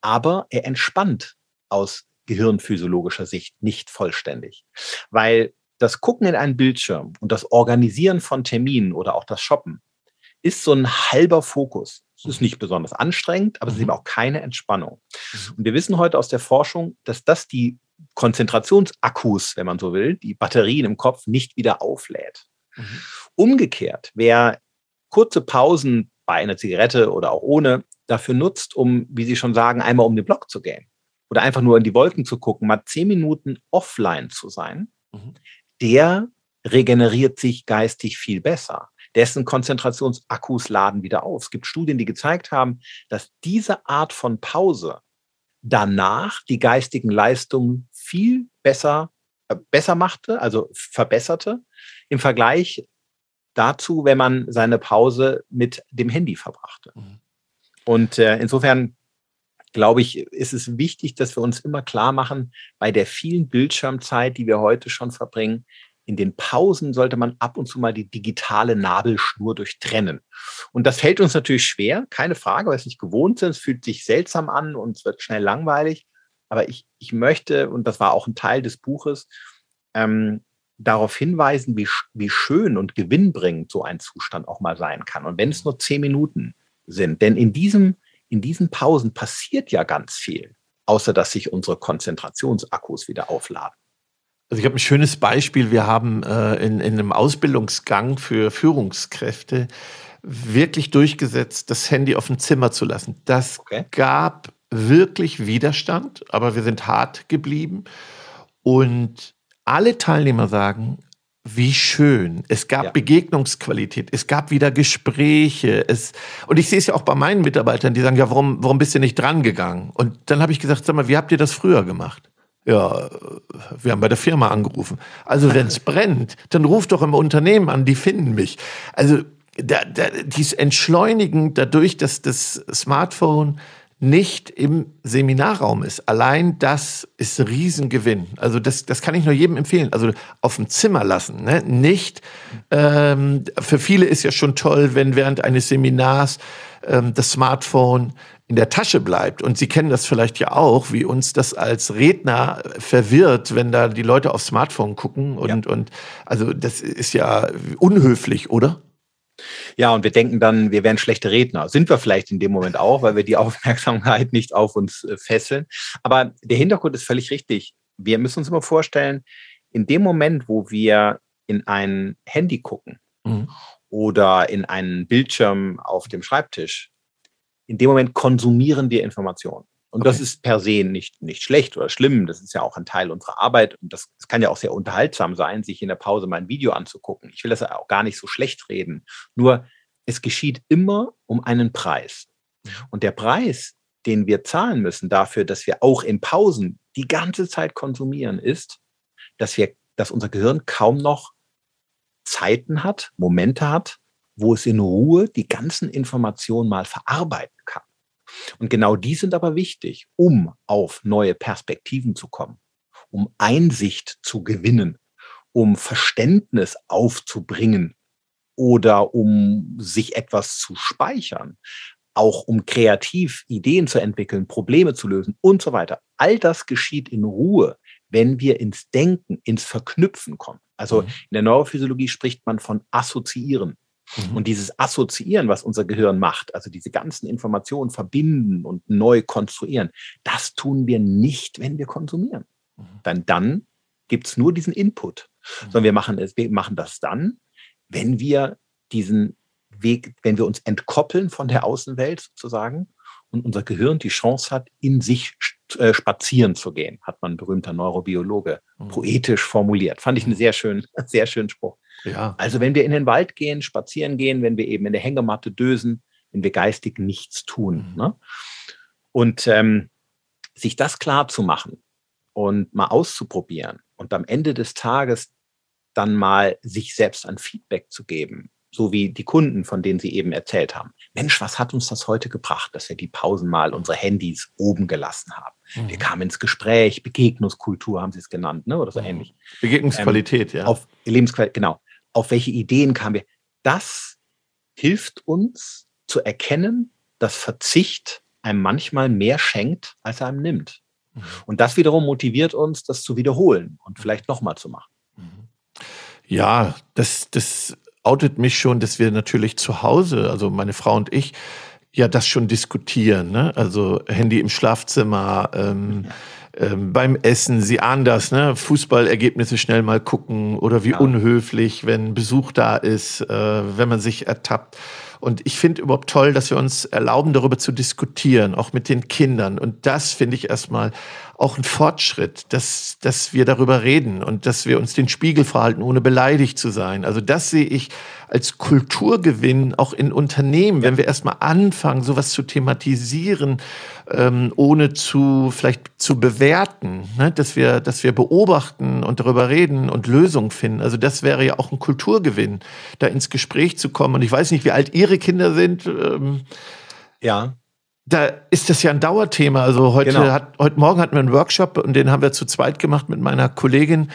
C: Aber er entspannt aus gehirnphysiologischer Sicht nicht vollständig. Weil das Gucken in einen Bildschirm und das Organisieren von Terminen oder auch das Shoppen ist so ein halber Fokus. Es ist nicht besonders anstrengend, aber es ist eben auch keine Entspannung. Mhm. Und wir wissen heute aus der Forschung, dass das die Konzentrationsakkus, wenn man so will, die Batterien im Kopf nicht wieder auflädt. Mhm. Umgekehrt, wer kurze Pausen bei einer Zigarette oder auch ohne dafür nutzt, um, wie Sie schon sagen, einmal um den Block zu gehen oder einfach nur in die Wolken zu gucken, mal zehn Minuten offline zu sein, mhm. der regeneriert sich geistig viel besser. Dessen Konzentrationsakkus laden wieder auf. Es gibt Studien, die gezeigt haben, dass diese Art von Pause danach die geistigen Leistungen viel besser, äh, besser machte, also verbesserte im Vergleich dazu, wenn man seine Pause mit dem Handy verbrachte. Mhm. Und äh, insofern glaube ich, ist es wichtig, dass wir uns immer klar machen, bei der vielen Bildschirmzeit, die wir heute schon verbringen, in den Pausen sollte man ab und zu mal die digitale Nabelschnur durchtrennen. Und das fällt uns natürlich schwer, keine Frage, weil es nicht gewohnt sind. Es fühlt sich seltsam an und es wird schnell langweilig. Aber ich, ich möchte, und das war auch ein Teil des Buches, ähm, darauf hinweisen, wie, wie schön und gewinnbringend so ein Zustand auch mal sein kann. Und wenn es nur zehn Minuten sind, denn in diesem, in diesen Pausen passiert ja ganz viel, außer dass sich unsere Konzentrationsakkus wieder aufladen.
A: Also ich habe ein schönes Beispiel. Wir haben äh, in, in einem Ausbildungsgang für Führungskräfte wirklich durchgesetzt, das Handy auf dem Zimmer zu lassen. Das okay. gab wirklich Widerstand, aber wir sind hart geblieben. Und alle Teilnehmer sagen, wie schön. Es gab ja. Begegnungsqualität, es gab wieder Gespräche. Es, und ich sehe es ja auch bei meinen Mitarbeitern, die sagen, ja, warum, warum bist du nicht dran gegangen? Und dann habe ich gesagt, sag mal, wie habt ihr das früher gemacht? Ja, wir haben bei der Firma angerufen. Also wenn es (laughs) brennt, dann ruft doch im Unternehmen an, die finden mich. Also da, da, dies Entschleunigen dadurch, dass das Smartphone nicht im Seminarraum ist. Allein das ist ein Riesengewinn. Also das, das kann ich nur jedem empfehlen. Also auf dem Zimmer lassen. Ne? Nicht, ähm, für viele ist ja schon toll, wenn während eines Seminars ähm, das Smartphone in der Tasche bleibt. Und Sie kennen das vielleicht ja auch, wie uns das als Redner verwirrt, wenn da die Leute aufs Smartphone gucken. Und, ja. und also das ist ja unhöflich, oder?
C: Ja, und wir denken dann, wir wären schlechte Redner. Sind wir vielleicht in dem Moment auch, weil wir die (laughs) Aufmerksamkeit nicht auf uns äh, fesseln. Aber der Hintergrund ist völlig richtig. Wir müssen uns immer vorstellen, in dem Moment, wo wir in ein Handy gucken mhm. oder in einen Bildschirm auf dem Schreibtisch, in dem Moment konsumieren wir Informationen. Und okay. das ist per se nicht, nicht schlecht oder schlimm. Das ist ja auch ein Teil unserer Arbeit. Und das, das kann ja auch sehr unterhaltsam sein, sich in der Pause mal ein Video anzugucken. Ich will das auch gar nicht so schlecht reden. Nur es geschieht immer um einen Preis. Mhm. Und der Preis, den wir zahlen müssen dafür, dass wir auch in Pausen die ganze Zeit konsumieren, ist, dass wir, dass unser Gehirn kaum noch Zeiten hat, Momente hat, wo es in Ruhe die ganzen Informationen mal verarbeiten kann. Und genau die sind aber wichtig, um auf neue Perspektiven zu kommen, um Einsicht zu gewinnen, um Verständnis aufzubringen oder um sich etwas zu speichern. auch um kreativ Ideen zu entwickeln, Probleme zu lösen und so weiter. All das geschieht in Ruhe, wenn wir ins Denken, ins Verknüpfen kommen. Also mhm. in der Neurophysiologie spricht man von Assoziieren. Mhm. Und dieses Assoziieren, was unser Gehirn macht, also diese ganzen Informationen verbinden und neu konstruieren, das tun wir nicht, wenn wir konsumieren. Mhm. Dann, dann gibt es nur diesen Input. Mhm. Sondern wir machen, es, wir machen das dann, wenn wir diesen Weg, wenn wir uns entkoppeln von der Außenwelt sozusagen und unser Gehirn die Chance hat, in sich äh, spazieren zu gehen, hat man ein berühmter Neurobiologe mhm. poetisch formuliert. Fand ich einen sehr schönen, (laughs) sehr schönen Spruch. Ja. Also wenn wir in den Wald gehen, spazieren gehen, wenn wir eben in der Hängematte dösen, wenn wir geistig nichts tun. Mhm. Ne? Und ähm, sich das klar zu machen und mal auszuprobieren und am Ende des Tages dann mal sich selbst ein Feedback zu geben, so wie die Kunden, von denen Sie eben erzählt haben. Mensch, was hat uns das heute gebracht, dass wir die Pausen mal unsere Handys oben gelassen haben? Mhm. Wir kamen ins Gespräch, Begegnungskultur haben Sie es genannt, ne? oder so mhm. ähnlich.
A: Begegnungsqualität, ähm, ja.
C: Auf Lebensqualität, genau. Auf welche Ideen kamen wir? Das hilft uns zu erkennen, dass Verzicht einem manchmal mehr schenkt, als er einem nimmt. Mhm. Und das wiederum motiviert uns, das zu wiederholen und vielleicht nochmal zu machen. Mhm.
A: Ja, das, das outet mich schon, dass wir natürlich zu Hause, also meine Frau und ich, ja das schon diskutieren. Ne? Also Handy im Schlafzimmer, ähm, ähm, beim Essen, Sie ahnen das, ne? Fußballergebnisse schnell mal gucken oder wie ja. unhöflich, wenn Besuch da ist, äh, wenn man sich ertappt. Und ich finde überhaupt toll, dass wir uns erlauben, darüber zu diskutieren, auch mit den Kindern. Und das finde ich erstmal auch ein Fortschritt, dass, dass wir darüber reden und dass wir uns den Spiegel verhalten, ohne beleidigt zu sein. Also das sehe ich als Kulturgewinn auch in Unternehmen, wenn wir erstmal anfangen, sowas zu thematisieren, ähm, ohne zu vielleicht zu bewerten, ne? dass wir, dass wir beobachten und darüber reden und Lösungen finden. Also das wäre ja auch ein Kulturgewinn, da ins Gespräch zu kommen. Und ich weiß nicht, wie alt Ihre Kinder sind. Ähm,
C: ja
A: da ist das ja ein Dauerthema. Also heute genau. hat, heute Morgen hatten wir einen Workshop und den haben wir zu zweit gemacht mit meiner Kollegin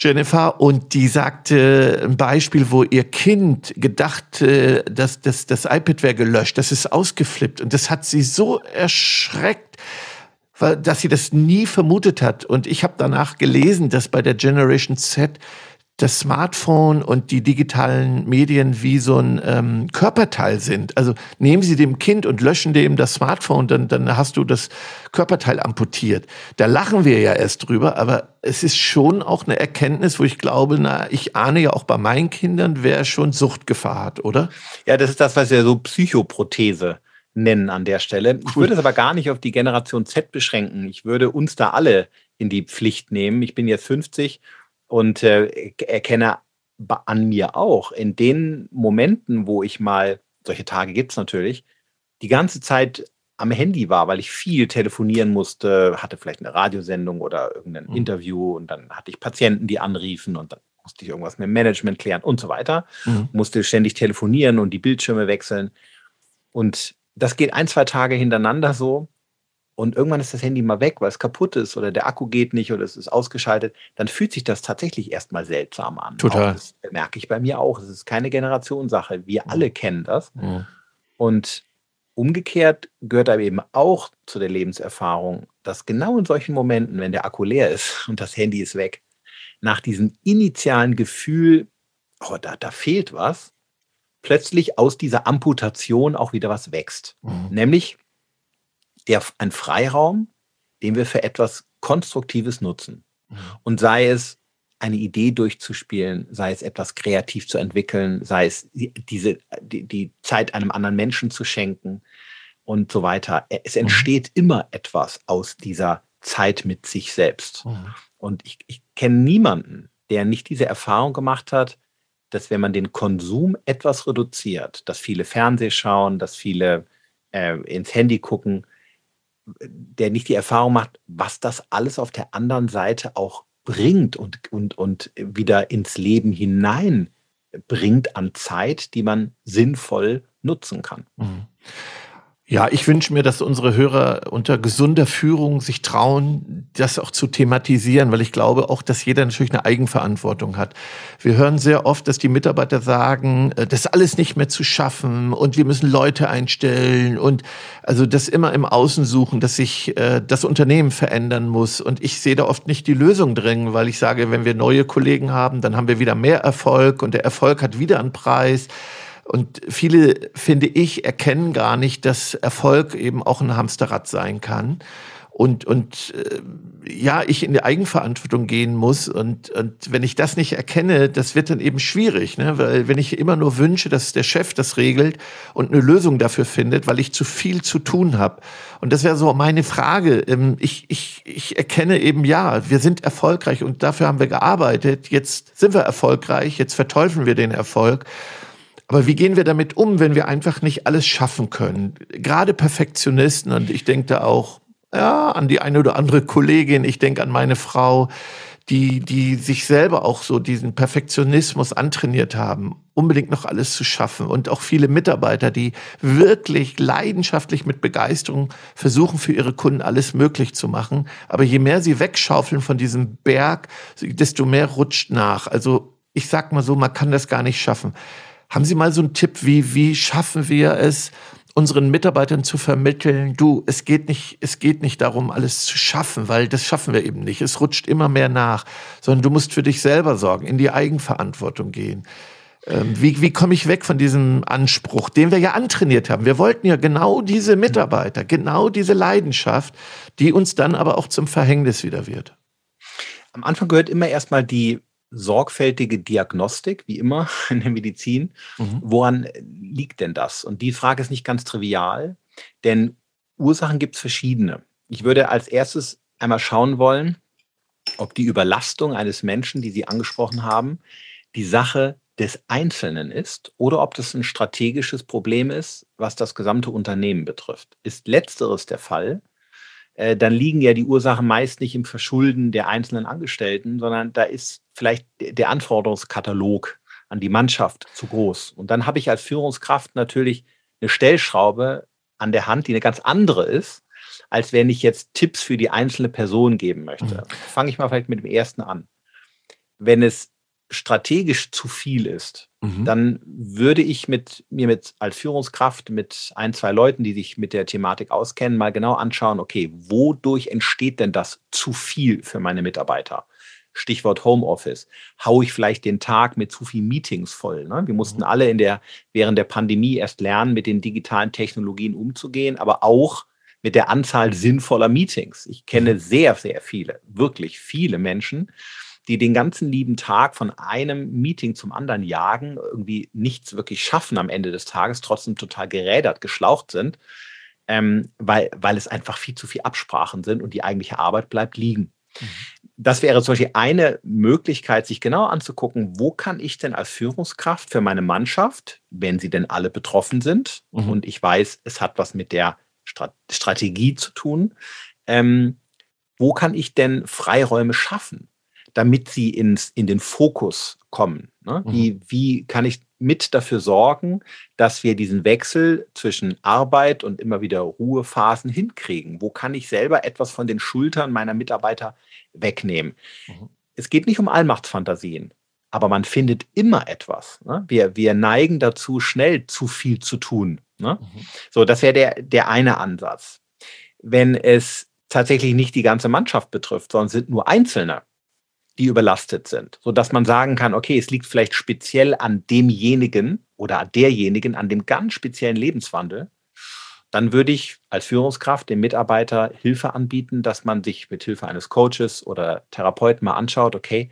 A: Jennifer und die sagte ein Beispiel, wo ihr Kind gedacht, dass, dass das iPad wäre gelöscht, das ist ausgeflippt und das hat sie so erschreckt, dass sie das nie vermutet hat. Und ich habe danach gelesen, dass bei der Generation Z das Smartphone und die digitalen Medien wie so ein ähm, Körperteil sind. Also nehmen Sie dem Kind und löschen dem das Smartphone, dann, dann hast du das Körperteil amputiert. Da lachen wir ja erst drüber, aber es ist schon auch eine Erkenntnis, wo ich glaube, na, ich ahne ja auch bei meinen Kindern, wer schon Suchtgefahr hat, oder?
C: Ja, das ist das, was wir so Psychoprothese nennen an der Stelle. Cool. Ich würde es aber gar nicht auf die Generation Z beschränken. Ich würde uns da alle in die Pflicht nehmen. Ich bin jetzt 50 und äh, erkenne an mir auch in den Momenten, wo ich mal, solche Tage gibt es natürlich, die ganze Zeit am Handy war, weil ich viel telefonieren musste, hatte vielleicht eine Radiosendung oder irgendein mhm. Interview und dann hatte ich Patienten, die anriefen und dann musste ich irgendwas mit dem Management klären und so weiter, mhm. musste ständig telefonieren und die Bildschirme wechseln. Und das geht ein, zwei Tage hintereinander so und irgendwann ist das Handy mal weg, weil es kaputt ist oder der Akku geht nicht oder es ist ausgeschaltet, dann fühlt sich das tatsächlich erstmal seltsam an.
A: Total.
C: Auch das merke ich bei mir auch. Es ist keine Generationssache. Wir mhm. alle kennen das. Mhm. Und umgekehrt gehört aber eben auch zu der Lebenserfahrung, dass genau in solchen Momenten, wenn der Akku leer ist (laughs) und das Handy ist weg, nach diesem initialen Gefühl, oh, da, da fehlt was, plötzlich aus dieser Amputation auch wieder was wächst. Mhm. Nämlich der, ein Freiraum, den wir für etwas Konstruktives nutzen. Mhm. Und sei es eine Idee durchzuspielen, sei es etwas kreativ zu entwickeln, sei es diese, die, die Zeit einem anderen Menschen zu schenken und so weiter. Es mhm. entsteht mhm. immer etwas aus dieser Zeit mit sich selbst. Mhm. Und ich, ich kenne niemanden, der nicht diese Erfahrung gemacht hat, dass wenn man den Konsum etwas reduziert, dass viele Fernseh schauen, dass viele äh, ins Handy gucken, der nicht die Erfahrung macht, was das alles auf der anderen Seite auch bringt und, und, und wieder ins Leben hinein bringt an Zeit, die man sinnvoll nutzen kann. Mhm.
A: Ja, ich wünsche mir, dass unsere Hörer unter gesunder Führung sich trauen, das auch zu thematisieren, weil ich glaube auch, dass jeder natürlich eine Eigenverantwortung hat. Wir hören sehr oft, dass die Mitarbeiter sagen, äh, das ist alles nicht mehr zu schaffen und wir müssen Leute einstellen und also das immer im Außen suchen, dass sich äh, das Unternehmen verändern muss. Und ich sehe da oft nicht die Lösung drin, weil ich sage, wenn wir neue Kollegen haben, dann haben wir wieder mehr Erfolg und der Erfolg hat wieder einen Preis. Und viele, finde ich, erkennen gar nicht, dass Erfolg eben auch ein Hamsterrad sein kann. Und, und äh, ja, ich in die Eigenverantwortung gehen muss. Und, und wenn ich das nicht erkenne, das wird dann eben schwierig. Ne? Weil wenn ich immer nur wünsche, dass der Chef das regelt und eine Lösung dafür findet, weil ich zu viel zu tun habe. Und das wäre so meine Frage. Ähm, ich, ich, ich erkenne eben, ja, wir sind erfolgreich und dafür haben wir gearbeitet. Jetzt sind wir erfolgreich, jetzt verteufeln wir den Erfolg. Aber wie gehen wir damit um, wenn wir einfach nicht alles schaffen können? Gerade Perfektionisten, und ich denke da auch ja, an die eine oder andere Kollegin, ich denke an meine Frau, die, die sich selber auch so diesen Perfektionismus antrainiert haben, unbedingt noch alles zu schaffen. Und auch viele Mitarbeiter, die wirklich leidenschaftlich mit Begeisterung versuchen, für ihre Kunden alles möglich zu machen. Aber je mehr sie wegschaufeln von diesem Berg, desto mehr rutscht nach. Also ich sag mal so, man kann das gar nicht schaffen. Haben Sie mal so einen Tipp, wie, wie schaffen wir es, unseren Mitarbeitern zu vermitteln, du, es geht nicht, es geht nicht darum, alles zu schaffen, weil das schaffen wir eben nicht. Es rutscht immer mehr nach, sondern du musst für dich selber sorgen, in die Eigenverantwortung gehen. Ähm, wie, wie komme ich weg von diesem Anspruch, den wir ja antrainiert haben? Wir wollten ja genau diese Mitarbeiter, genau diese Leidenschaft, die uns dann aber auch zum Verhängnis wieder wird.
C: Am Anfang gehört immer erstmal die sorgfältige Diagnostik, wie immer (laughs) in der Medizin. Mhm. Woran liegt denn das? Und die Frage ist nicht ganz trivial, denn Ursachen gibt es verschiedene. Ich würde als erstes einmal schauen wollen, ob die Überlastung eines Menschen, die Sie angesprochen haben, die Sache des Einzelnen ist oder ob das ein strategisches Problem ist, was das gesamte Unternehmen betrifft. Ist letzteres der Fall, äh, dann liegen ja die Ursachen meist nicht im Verschulden der einzelnen Angestellten, sondern da ist vielleicht der Anforderungskatalog an die Mannschaft zu groß. Und dann habe ich als Führungskraft natürlich eine Stellschraube an der Hand, die eine ganz andere ist, als wenn ich jetzt Tipps für die einzelne Person geben möchte. Mhm. Fange ich mal vielleicht mit dem ersten an. Wenn es strategisch zu viel ist, mhm. dann würde ich mit mir mit als Führungskraft mit ein, zwei Leuten, die sich mit der Thematik auskennen, mal genau anschauen, okay, wodurch entsteht denn das zu viel für meine Mitarbeiter? Stichwort Homeoffice. Hau ich vielleicht den Tag mit zu viel Meetings voll? Ne? Wir mussten mhm. alle in der, während der Pandemie erst lernen, mit den digitalen Technologien umzugehen, aber auch mit der Anzahl sinnvoller Meetings. Ich kenne mhm. sehr, sehr viele, wirklich viele Menschen, die den ganzen lieben Tag von einem Meeting zum anderen jagen, irgendwie nichts wirklich schaffen am Ende des Tages, trotzdem total gerädert, geschlaucht sind, ähm, weil, weil es einfach viel zu viel Absprachen sind und die eigentliche Arbeit bleibt liegen. Mhm. Das wäre zum Beispiel eine Möglichkeit, sich genau anzugucken, wo kann ich denn als Führungskraft für meine Mannschaft, wenn sie denn alle betroffen sind, mhm. und ich weiß, es hat was mit der Strategie zu tun, ähm, wo kann ich denn Freiräume schaffen? Damit sie ins, in den Fokus kommen. Ne? Mhm. Wie, wie kann ich mit dafür sorgen, dass wir diesen Wechsel zwischen Arbeit und immer wieder Ruhephasen hinkriegen? Wo kann ich selber etwas von den Schultern meiner Mitarbeiter wegnehmen? Mhm. Es geht nicht um Allmachtsfantasien, aber man findet immer etwas. Ne? Wir, wir neigen dazu, schnell zu viel zu tun. Ne? Mhm. So, das wäre der, der eine Ansatz. Wenn es tatsächlich nicht die ganze Mannschaft betrifft, sondern sind nur Einzelne, die überlastet sind, sodass man sagen kann, okay, es liegt vielleicht speziell an demjenigen oder an derjenigen, an dem ganz speziellen Lebenswandel, dann würde ich als Führungskraft dem Mitarbeiter Hilfe anbieten, dass man sich mit Hilfe eines Coaches oder Therapeuten mal anschaut, okay,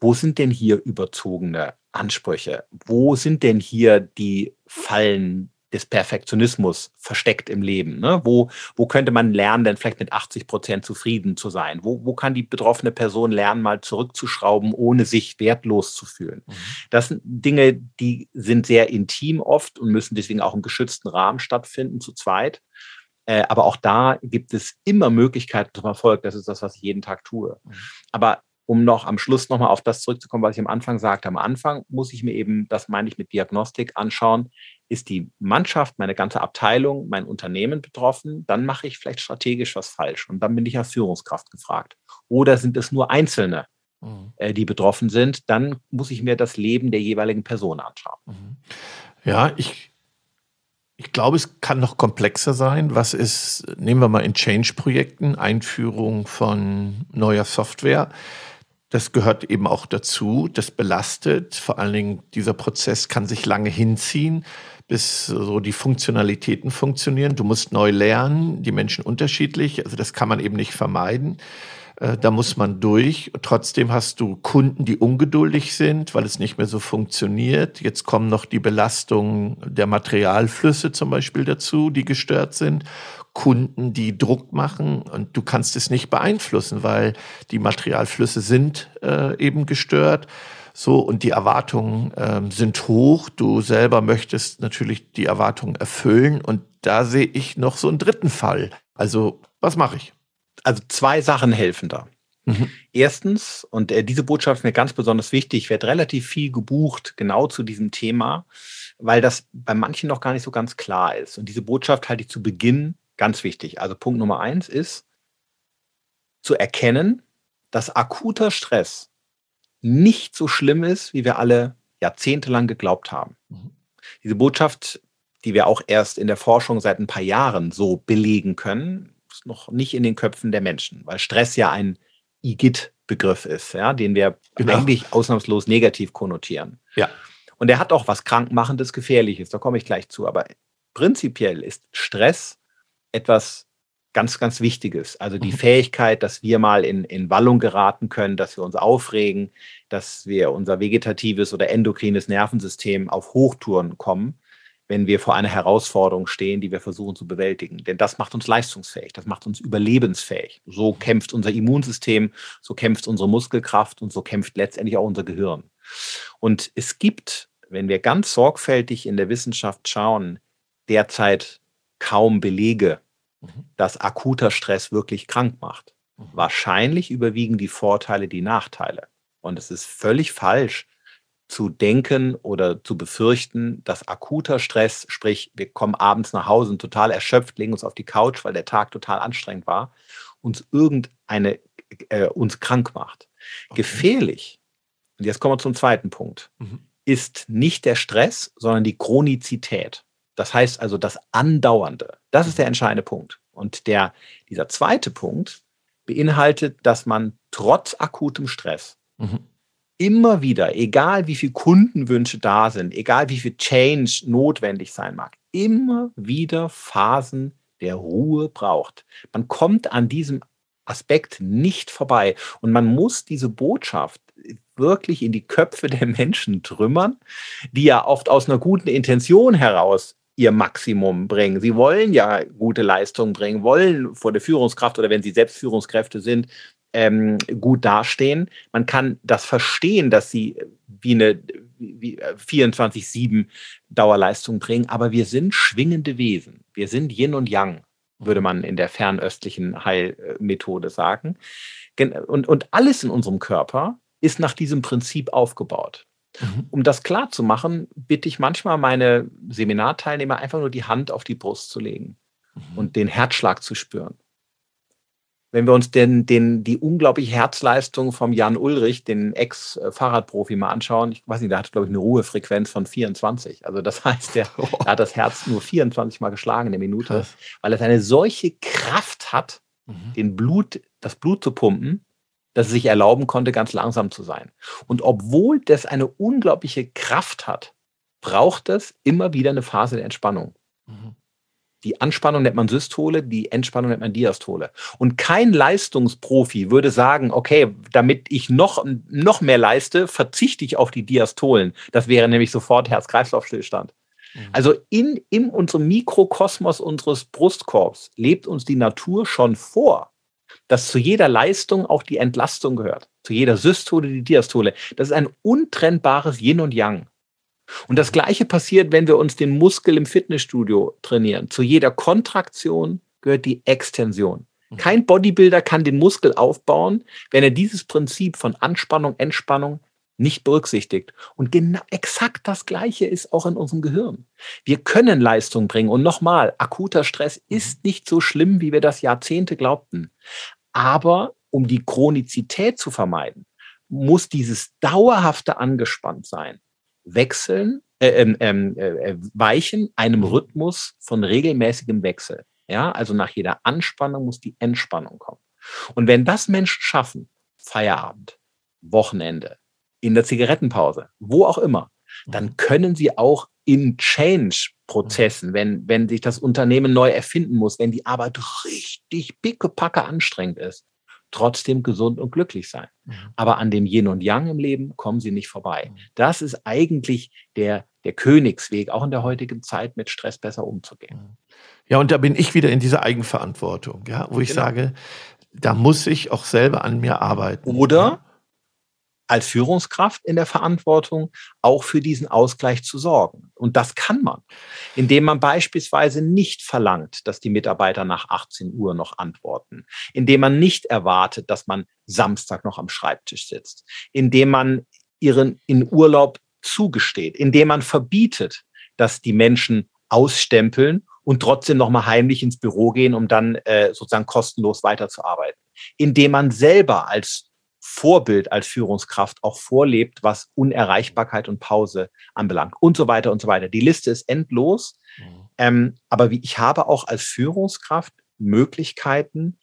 C: wo sind denn hier überzogene Ansprüche? Wo sind denn hier die Fallen, des Perfektionismus versteckt im Leben? Ne? Wo, wo könnte man lernen, denn vielleicht mit 80 Prozent zufrieden zu sein? Wo, wo kann die betroffene Person lernen, mal zurückzuschrauben, ohne sich wertlos zu fühlen? Mhm. Das sind Dinge, die sind sehr intim oft und müssen deswegen auch im geschützten Rahmen stattfinden, zu zweit. Äh, aber auch da gibt es immer Möglichkeiten zum Erfolg. Das ist das, was ich jeden Tag tue. Mhm. Aber um noch am Schluss nochmal auf das zurückzukommen, was ich am Anfang sagte. Am Anfang muss ich mir eben, das meine ich mit Diagnostik, anschauen, ist die Mannschaft, meine ganze Abteilung, mein Unternehmen betroffen, dann mache ich vielleicht strategisch was falsch und dann bin ich als Führungskraft gefragt. Oder sind es nur Einzelne, mhm. äh, die betroffen sind, dann muss ich mir das Leben der jeweiligen Person anschauen. Mhm.
A: Ja, ich, ich glaube, es kann noch komplexer sein. Was ist, nehmen wir mal in Change-Projekten, Einführung von neuer Software. Das gehört eben auch dazu. Das belastet. Vor allen Dingen, dieser Prozess kann sich lange hinziehen bis so die Funktionalitäten funktionieren. Du musst neu lernen, die Menschen unterschiedlich, also das kann man eben nicht vermeiden. Äh, da muss man durch. Trotzdem hast du Kunden, die ungeduldig sind, weil es nicht mehr so funktioniert. Jetzt kommen noch die Belastungen der Materialflüsse zum Beispiel dazu, die gestört sind. Kunden, die Druck machen und du kannst es nicht beeinflussen, weil die Materialflüsse sind äh, eben gestört. So, und die Erwartungen ähm, sind hoch. Du selber möchtest natürlich die Erwartungen erfüllen. Und da sehe ich noch so einen dritten Fall. Also, was mache ich?
C: Also zwei Sachen helfen da. Mhm. Erstens, und äh, diese Botschaft ist mir ganz besonders wichtig, ich werde relativ viel gebucht genau zu diesem Thema, weil das bei manchen noch gar nicht so ganz klar ist. Und diese Botschaft halte ich zu Beginn ganz wichtig. Also Punkt Nummer eins ist zu erkennen, dass akuter Stress nicht so schlimm ist, wie wir alle jahrzehntelang geglaubt haben. Mhm. Diese Botschaft, die wir auch erst in der Forschung seit ein paar Jahren so belegen können, ist noch nicht in den Köpfen der Menschen, weil Stress ja ein IGIT-Begriff ist, ja, den wir genau. eigentlich ausnahmslos negativ konnotieren.
A: Ja.
C: Und er hat auch was Krankmachendes, Gefährliches, da komme ich gleich zu. Aber prinzipiell ist Stress etwas ganz, ganz Wichtiges. Also die mhm. Fähigkeit, dass wir mal in, in Wallung geraten können, dass wir uns aufregen, dass wir unser vegetatives oder endokrines Nervensystem auf Hochtouren kommen, wenn wir vor einer Herausforderung stehen, die wir versuchen zu bewältigen. Denn das macht uns leistungsfähig, das macht uns überlebensfähig. So kämpft unser Immunsystem, so kämpft unsere Muskelkraft und so kämpft letztendlich auch unser Gehirn. Und es gibt, wenn wir ganz sorgfältig in der Wissenschaft schauen, derzeit kaum Belege dass akuter Stress wirklich krank macht. Mhm. Wahrscheinlich überwiegen die Vorteile die Nachteile. Und es ist völlig falsch zu denken oder zu befürchten, dass akuter Stress, sprich, wir kommen abends nach Hause und total erschöpft, legen uns auf die Couch, weil der Tag total anstrengend war, uns irgendeine, äh, uns krank macht. Okay. Gefährlich, und jetzt kommen wir zum zweiten Punkt, mhm. ist nicht der Stress, sondern die Chronizität. Das heißt also das Andauernde. Das ist der entscheidende Punkt. Und der, dieser zweite Punkt beinhaltet, dass man trotz akutem Stress mhm. immer wieder, egal wie viele Kundenwünsche da sind, egal wie viel Change notwendig sein mag, immer wieder Phasen der Ruhe braucht. Man kommt an diesem Aspekt nicht vorbei. Und man muss diese Botschaft wirklich in die Köpfe der Menschen trümmern, die ja oft aus einer guten Intention heraus ihr Maximum bringen. Sie wollen ja gute Leistungen bringen, wollen vor der Führungskraft oder wenn sie selbst Führungskräfte sind, ähm, gut dastehen. Man kann das verstehen, dass sie wie eine wie 24-7 äh, Dauerleistung bringen, aber wir sind schwingende Wesen. Wir sind Yin und Yang, würde man in der fernöstlichen Heilmethode sagen. Und, und alles in unserem Körper ist nach diesem Prinzip aufgebaut. Mhm. Um das klar zu machen, bitte ich manchmal meine Seminarteilnehmer einfach nur die Hand auf die Brust zu legen mhm. und den Herzschlag zu spüren. Wenn wir uns den, den, die unglaubliche Herzleistung vom Jan Ulrich, den Ex-Fahrradprofi, mal anschauen, ich weiß nicht, der hat, glaube ich, eine Ruhefrequenz von 24. Also das (laughs) heißt, der, oh. der hat das Herz nur 24 Mal geschlagen in der Minute, Krass. weil es eine solche Kraft hat, mhm. den Blut, das Blut zu pumpen, dass es sich erlauben konnte, ganz langsam zu sein. Und obwohl das eine unglaubliche Kraft hat, braucht es immer wieder eine Phase der Entspannung. Mhm. Die Anspannung nennt man Systole, die Entspannung nennt man Diastole. Und kein Leistungsprofi würde sagen, okay, damit ich noch, noch mehr leiste, verzichte ich auf die Diastolen. Das wäre nämlich sofort Herz-Kreislauf-Stillstand. Mhm. Also in, in unserem Mikrokosmos unseres Brustkorbs lebt uns die Natur schon vor, dass zu jeder Leistung auch die Entlastung gehört. Zu jeder Systole die Diastole. Das ist ein untrennbares Yin und Yang. Und das Gleiche passiert, wenn wir uns den Muskel im Fitnessstudio trainieren. Zu jeder Kontraktion gehört die Extension. Mhm. Kein Bodybuilder kann den Muskel aufbauen, wenn er dieses Prinzip von Anspannung, Entspannung nicht berücksichtigt. Und genau exakt das Gleiche ist auch in unserem Gehirn. Wir können Leistung bringen. Und nochmal, akuter Stress ist nicht so schlimm, wie wir das Jahrzehnte glaubten. Aber um die Chronizität zu vermeiden, muss dieses dauerhafte Angespanntsein wechseln, äh, ähm, äh, weichen einem Rhythmus von regelmäßigem Wechsel. Ja, also nach jeder Anspannung muss die Entspannung kommen. Und wenn das Menschen schaffen, Feierabend, Wochenende, in der Zigarettenpause, wo auch immer, dann mhm. können sie auch in Change-Prozessen, wenn, wenn sich das Unternehmen neu erfinden muss, wenn die Arbeit richtig pickepacke anstrengend ist, trotzdem gesund und glücklich sein. Mhm. Aber an dem Yin und Yang im Leben kommen sie nicht vorbei. Mhm. Das ist eigentlich der, der Königsweg, auch in der heutigen Zeit mit Stress besser umzugehen.
A: Ja, und da bin ich wieder in dieser Eigenverantwortung, ja, wo ich genau. sage, da muss ich auch selber an mir arbeiten.
C: Oder als Führungskraft in der Verantwortung, auch für diesen Ausgleich zu sorgen. Und das kann man, indem man beispielsweise nicht verlangt, dass die Mitarbeiter nach 18 Uhr noch antworten, indem man nicht erwartet, dass man Samstag noch am Schreibtisch sitzt, indem man ihren in Urlaub zugesteht, indem man verbietet, dass die Menschen ausstempeln und trotzdem noch mal heimlich ins Büro gehen, um dann äh, sozusagen kostenlos weiterzuarbeiten, indem man selber als Vorbild als Führungskraft auch vorlebt, was Unerreichbarkeit und Pause anbelangt und so weiter und so weiter. Die Liste ist endlos. Mhm. Ähm, aber wie, ich habe auch als Führungskraft Möglichkeiten,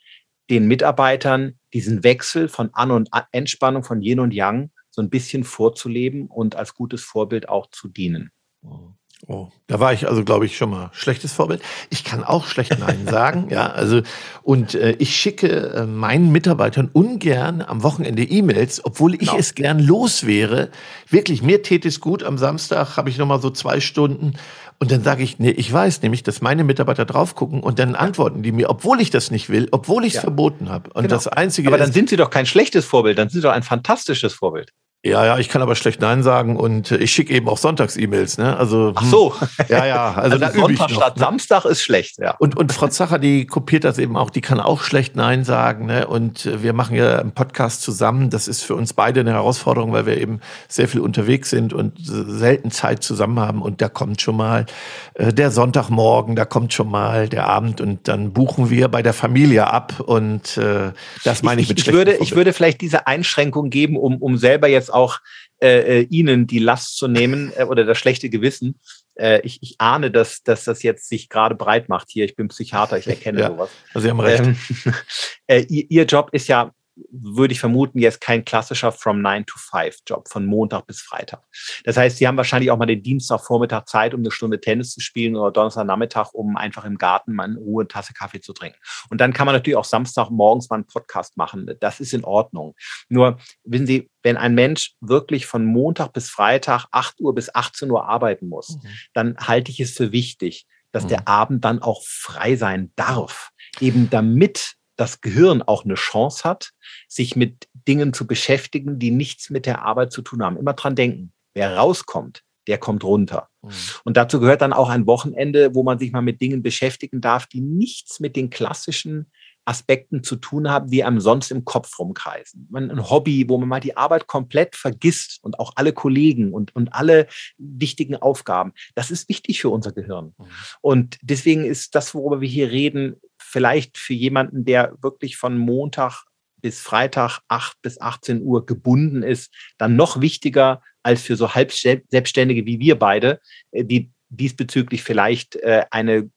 C: den Mitarbeitern diesen Wechsel von An- und Entspannung von Yin und Yang so ein bisschen vorzuleben und als gutes Vorbild auch zu dienen.
A: Mhm. Oh, da war ich also, glaube ich, schon mal schlechtes Vorbild. Ich kann auch schlecht Nein (laughs) sagen, ja. Also und äh, ich schicke äh, meinen Mitarbeitern ungern am Wochenende E-Mails, obwohl ich genau. es gern los wäre. Wirklich, mir täte es gut. Am Samstag habe ich noch mal so zwei Stunden und dann sage ich, nee, ich weiß nämlich, dass meine Mitarbeiter drauf gucken und dann antworten die mir, obwohl ich das nicht will, obwohl ich es ja. verboten habe. Und genau. das einzige.
C: Aber dann sind sie doch kein schlechtes Vorbild, dann sind sie doch ein fantastisches Vorbild.
A: Ja, ja, ich kann aber schlecht Nein sagen und ich schicke eben auch Sonntags-E-Mails. Ne? Also,
C: Ach so.
A: Ja, ja.
C: Also, (laughs) also Sonntag statt Samstag ist schlecht, ja.
A: Und, und Frau Zacher, die kopiert das eben auch, die kann auch schlecht Nein sagen. Ne? Und wir machen ja einen Podcast zusammen. Das ist für uns beide eine Herausforderung, weil wir eben sehr viel unterwegs sind und selten Zeit zusammen haben. Und da kommt schon mal äh, der Sonntagmorgen, da kommt schon mal der Abend und dann buchen wir bei der Familie ab. Und äh, das meine ich, ich mit
C: ich würde, ich würde vielleicht diese Einschränkung geben, um, um selber jetzt auch äh, äh, ihnen die Last zu nehmen äh, oder das schlechte Gewissen. Äh, ich, ich ahne, dass, dass das jetzt sich gerade breit macht hier. Ich bin Psychiater, ich erkenne ja, sowas.
A: Also Sie haben recht. Ähm, (laughs)
C: äh, ihr, ihr Job ist ja würde ich vermuten, jetzt kein klassischer From 9 to 5 Job von Montag bis Freitag. Das heißt, Sie haben wahrscheinlich auch mal den Dienstagvormittag Zeit, um eine Stunde Tennis zu spielen oder Donnerstagnachmittag, um einfach im Garten mal in Ruhe eine Tasse Kaffee zu trinken. Und dann kann man natürlich auch Samstagmorgens mal einen Podcast machen. Das ist in Ordnung. Nur, wissen Sie, wenn ein Mensch wirklich von Montag bis Freitag 8 Uhr bis 18 Uhr arbeiten muss, mhm. dann halte ich es für wichtig, dass mhm. der Abend dann auch frei sein darf. Eben damit das Gehirn auch eine Chance hat, sich mit Dingen zu beschäftigen, die nichts mit der Arbeit zu tun haben. Immer dran denken. Wer rauskommt, der kommt runter. Mhm. Und dazu gehört dann auch ein Wochenende, wo man sich mal mit Dingen beschäftigen darf, die nichts mit den klassischen Aspekten zu tun haben, die einem sonst im Kopf rumkreisen. Ein Hobby, wo man mal die Arbeit komplett vergisst und auch alle Kollegen und, und alle wichtigen Aufgaben. Das ist wichtig für unser Gehirn. Mhm. Und deswegen ist das, worüber wir hier reden, vielleicht für jemanden, der wirklich von Montag bis Freitag 8 bis 18 Uhr gebunden ist, dann noch wichtiger als für so halb Selbstständige wie wir beide, äh, die diesbezüglich vielleicht äh, eine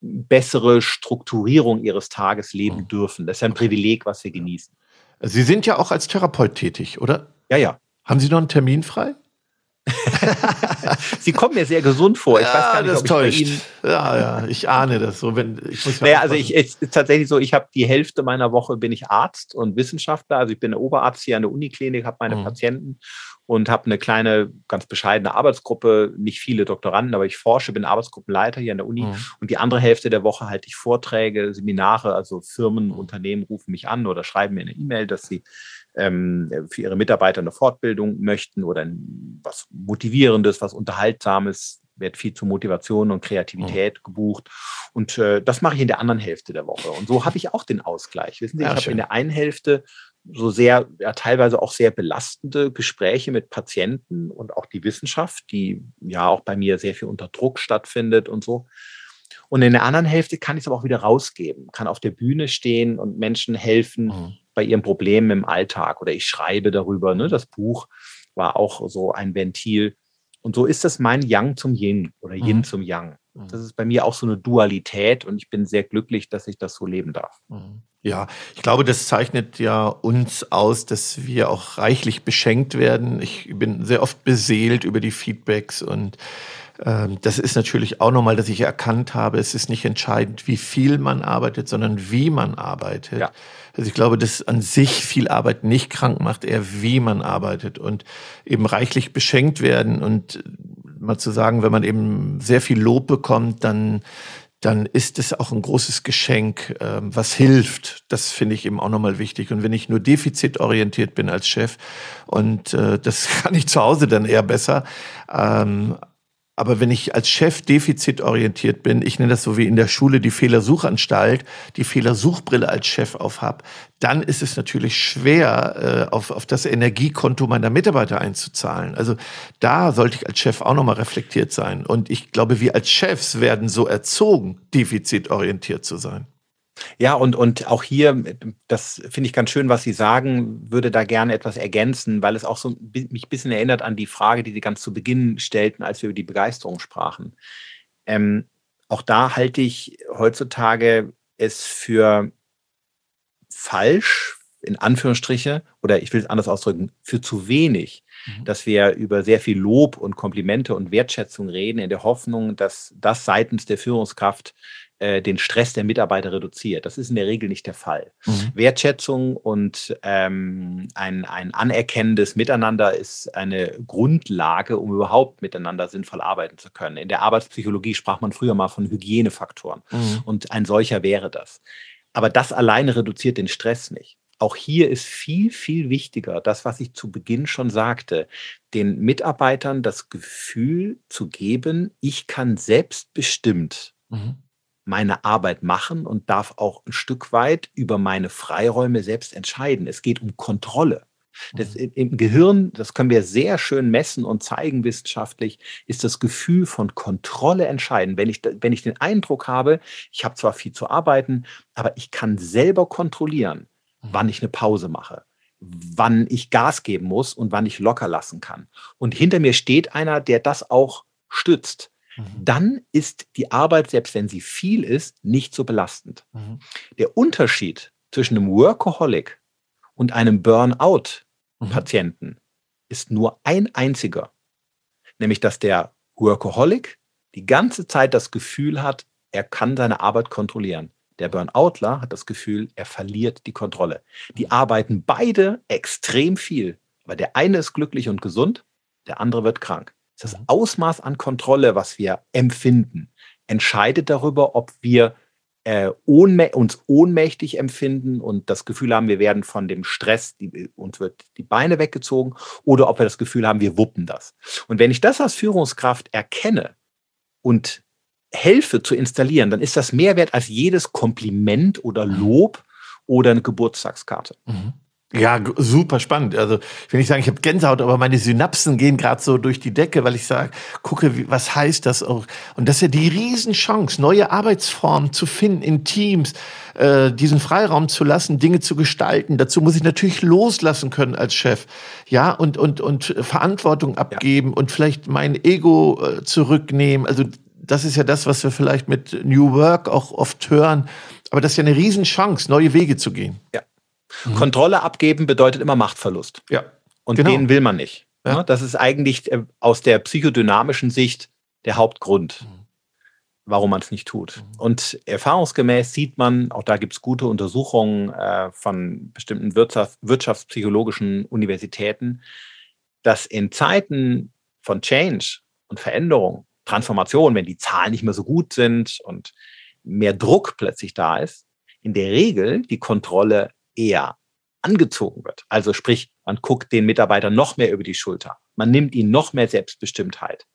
C: bessere Strukturierung ihres Tages leben mhm. dürfen. Das ist ein Privileg, was wir genießen.
A: Sie sind ja auch als Therapeut tätig, oder?
C: Ja, ja.
A: Haben Sie noch einen Termin frei?
C: Sie kommen mir sehr gesund vor.
A: Ich ja, weiß gar nicht, das ob täuscht. ich bei Ihnen ja, ja, ich ahne das so. Wenn, ich
C: muss naja, also ich, es ist tatsächlich so, ich habe die Hälfte meiner Woche bin ich Arzt und Wissenschaftler. Also ich bin Oberarzt hier an der Uniklinik, habe meine mhm. Patienten und habe eine kleine, ganz bescheidene Arbeitsgruppe, nicht viele Doktoranden, aber ich forsche, bin Arbeitsgruppenleiter hier an der Uni. Mhm. Und die andere Hälfte der Woche halte ich Vorträge, Seminare, also Firmen, mhm. Unternehmen rufen mich an oder schreiben mir eine E-Mail, dass sie ähm, für ihre Mitarbeiter eine Fortbildung möchten oder was Motivierendes, was Unterhaltsames werde viel zu Motivation und Kreativität mhm. gebucht. Und äh, das mache ich in der anderen Hälfte der Woche. Und so habe ich auch den Ausgleich. Wissen Sie, ja, ich habe in der einen Hälfte so sehr, ja, teilweise auch sehr belastende Gespräche mit Patienten und auch die Wissenschaft, die ja auch bei mir sehr viel unter Druck stattfindet und so. Und in der anderen Hälfte kann ich es aber auch wieder rausgeben, kann auf der Bühne stehen und Menschen helfen mhm. Bei ihren Problemen im Alltag. Oder ich schreibe darüber. Ne? Das Buch war auch so ein Ventil. Und so ist das mein Yang zum Yin oder Yin mhm. zum Yang. Mhm. Das ist bei mir auch so eine Dualität und ich bin sehr glücklich, dass ich das so leben darf.
A: Mhm. Ja, ich glaube, das zeichnet ja uns aus, dass wir auch reichlich beschenkt werden. Ich bin sehr oft beseelt über die Feedbacks und das ist natürlich auch nochmal, dass ich erkannt habe, es ist nicht entscheidend, wie viel man arbeitet, sondern wie man arbeitet. Ja. Also ich glaube, dass an sich viel Arbeit nicht krank macht, eher wie man arbeitet und eben reichlich beschenkt werden und mal zu sagen, wenn man eben sehr viel Lob bekommt, dann dann ist es auch ein großes Geschenk, ähm, was hilft. Das finde ich eben auch nochmal wichtig. Und wenn ich nur defizitorientiert bin als Chef, und äh, das (laughs) kann ich zu Hause dann eher besser, ähm, aber wenn ich als Chef defizitorientiert bin, ich nenne das so wie in der Schule die Fehlersuchanstalt, die Fehlersuchbrille als Chef aufhab, dann ist es natürlich schwer, äh, auf, auf das Energiekonto meiner Mitarbeiter einzuzahlen. Also da sollte ich als Chef auch nochmal reflektiert sein. Und ich glaube, wir als Chefs werden so erzogen, defizitorientiert zu sein.
C: Ja, und, und auch hier, das finde ich ganz schön, was Sie sagen, würde da gerne etwas ergänzen, weil es auch so mich ein bisschen erinnert an die Frage, die Sie ganz zu Beginn stellten, als wir über die Begeisterung sprachen. Ähm, auch da halte ich heutzutage es für falsch, in Anführungsstriche, oder ich will es anders ausdrücken, für zu wenig, mhm. dass wir über sehr viel Lob und Komplimente und Wertschätzung reden, in der Hoffnung, dass das seitens der Führungskraft äh, den Stress der Mitarbeiter reduziert. Das ist in der Regel nicht der Fall. Mhm. Wertschätzung und ähm, ein, ein anerkennendes Miteinander ist eine Grundlage, um überhaupt miteinander sinnvoll arbeiten zu können. In der Arbeitspsychologie sprach man früher mal von Hygienefaktoren mhm. und ein solcher wäre das. Aber das alleine reduziert den Stress nicht. Auch hier ist viel, viel wichtiger, das, was ich zu Beginn schon sagte, den Mitarbeitern das Gefühl zu geben, ich kann selbstbestimmt mhm meine Arbeit machen und darf auch ein Stück weit über meine Freiräume selbst entscheiden. Es geht um Kontrolle. Das, mhm. Im Gehirn, das können wir sehr schön messen und zeigen wissenschaftlich, ist das Gefühl von Kontrolle entscheidend. Wenn ich, wenn ich den Eindruck habe, ich habe zwar viel zu arbeiten, aber ich kann selber kontrollieren, mhm. wann ich eine Pause mache, wann ich Gas geben muss und wann ich locker lassen kann. Und hinter mir steht einer, der das auch stützt. Mhm. dann ist die Arbeit, selbst wenn sie viel ist, nicht so belastend. Mhm. Der Unterschied zwischen einem Workaholic und einem Burnout-Patienten mhm. ist nur ein einziger, nämlich dass der Workaholic die ganze Zeit das Gefühl hat, er kann seine Arbeit kontrollieren. Der Burnoutler hat das Gefühl, er verliert die Kontrolle. Die mhm. arbeiten beide extrem viel, aber der eine ist glücklich und gesund, der andere wird krank. Das mhm. Ausmaß an Kontrolle, was wir empfinden, entscheidet darüber, ob wir äh, ohnmä uns ohnmächtig empfinden und das Gefühl haben, wir werden von dem Stress, die, uns wird die Beine weggezogen, oder ob wir das Gefühl haben, wir wuppen das. Und wenn ich das als Führungskraft erkenne und helfe zu installieren, dann ist das mehr wert als jedes Kompliment oder mhm. Lob oder eine Geburtstagskarte. Mhm.
A: Ja, super spannend. Also ich will nicht sagen, ich habe Gänsehaut, aber meine Synapsen gehen gerade so durch die Decke, weil ich sage, gucke, wie, was heißt das auch? Und das ist ja die Riesenchance, neue Arbeitsformen zu finden in Teams, äh, diesen Freiraum zu lassen, Dinge zu gestalten. Dazu muss ich natürlich loslassen können als Chef, ja, und und und Verantwortung abgeben ja. und vielleicht mein Ego äh, zurücknehmen. Also das ist ja das, was wir vielleicht mit New Work auch oft hören. Aber das ist ja eine Riesenchance, neue Wege zu gehen.
C: Ja. Mhm. Kontrolle abgeben bedeutet immer Machtverlust.
A: Ja.
C: Und genau. den will man nicht. Ja. Ne? Das ist eigentlich äh, aus der psychodynamischen Sicht der Hauptgrund, mhm. warum man es nicht tut. Mhm. Und erfahrungsgemäß sieht man, auch da gibt es gute Untersuchungen äh, von bestimmten Wirtschaft, wirtschaftspsychologischen Universitäten, dass in Zeiten von Change und Veränderung, Transformation, wenn die Zahlen nicht mehr so gut sind und mehr Druck plötzlich da ist, in der Regel die Kontrolle eher angezogen wird. Also sprich, man guckt den Mitarbeitern noch mehr über die Schulter. Man nimmt ihnen noch mehr Selbstbestimmtheit.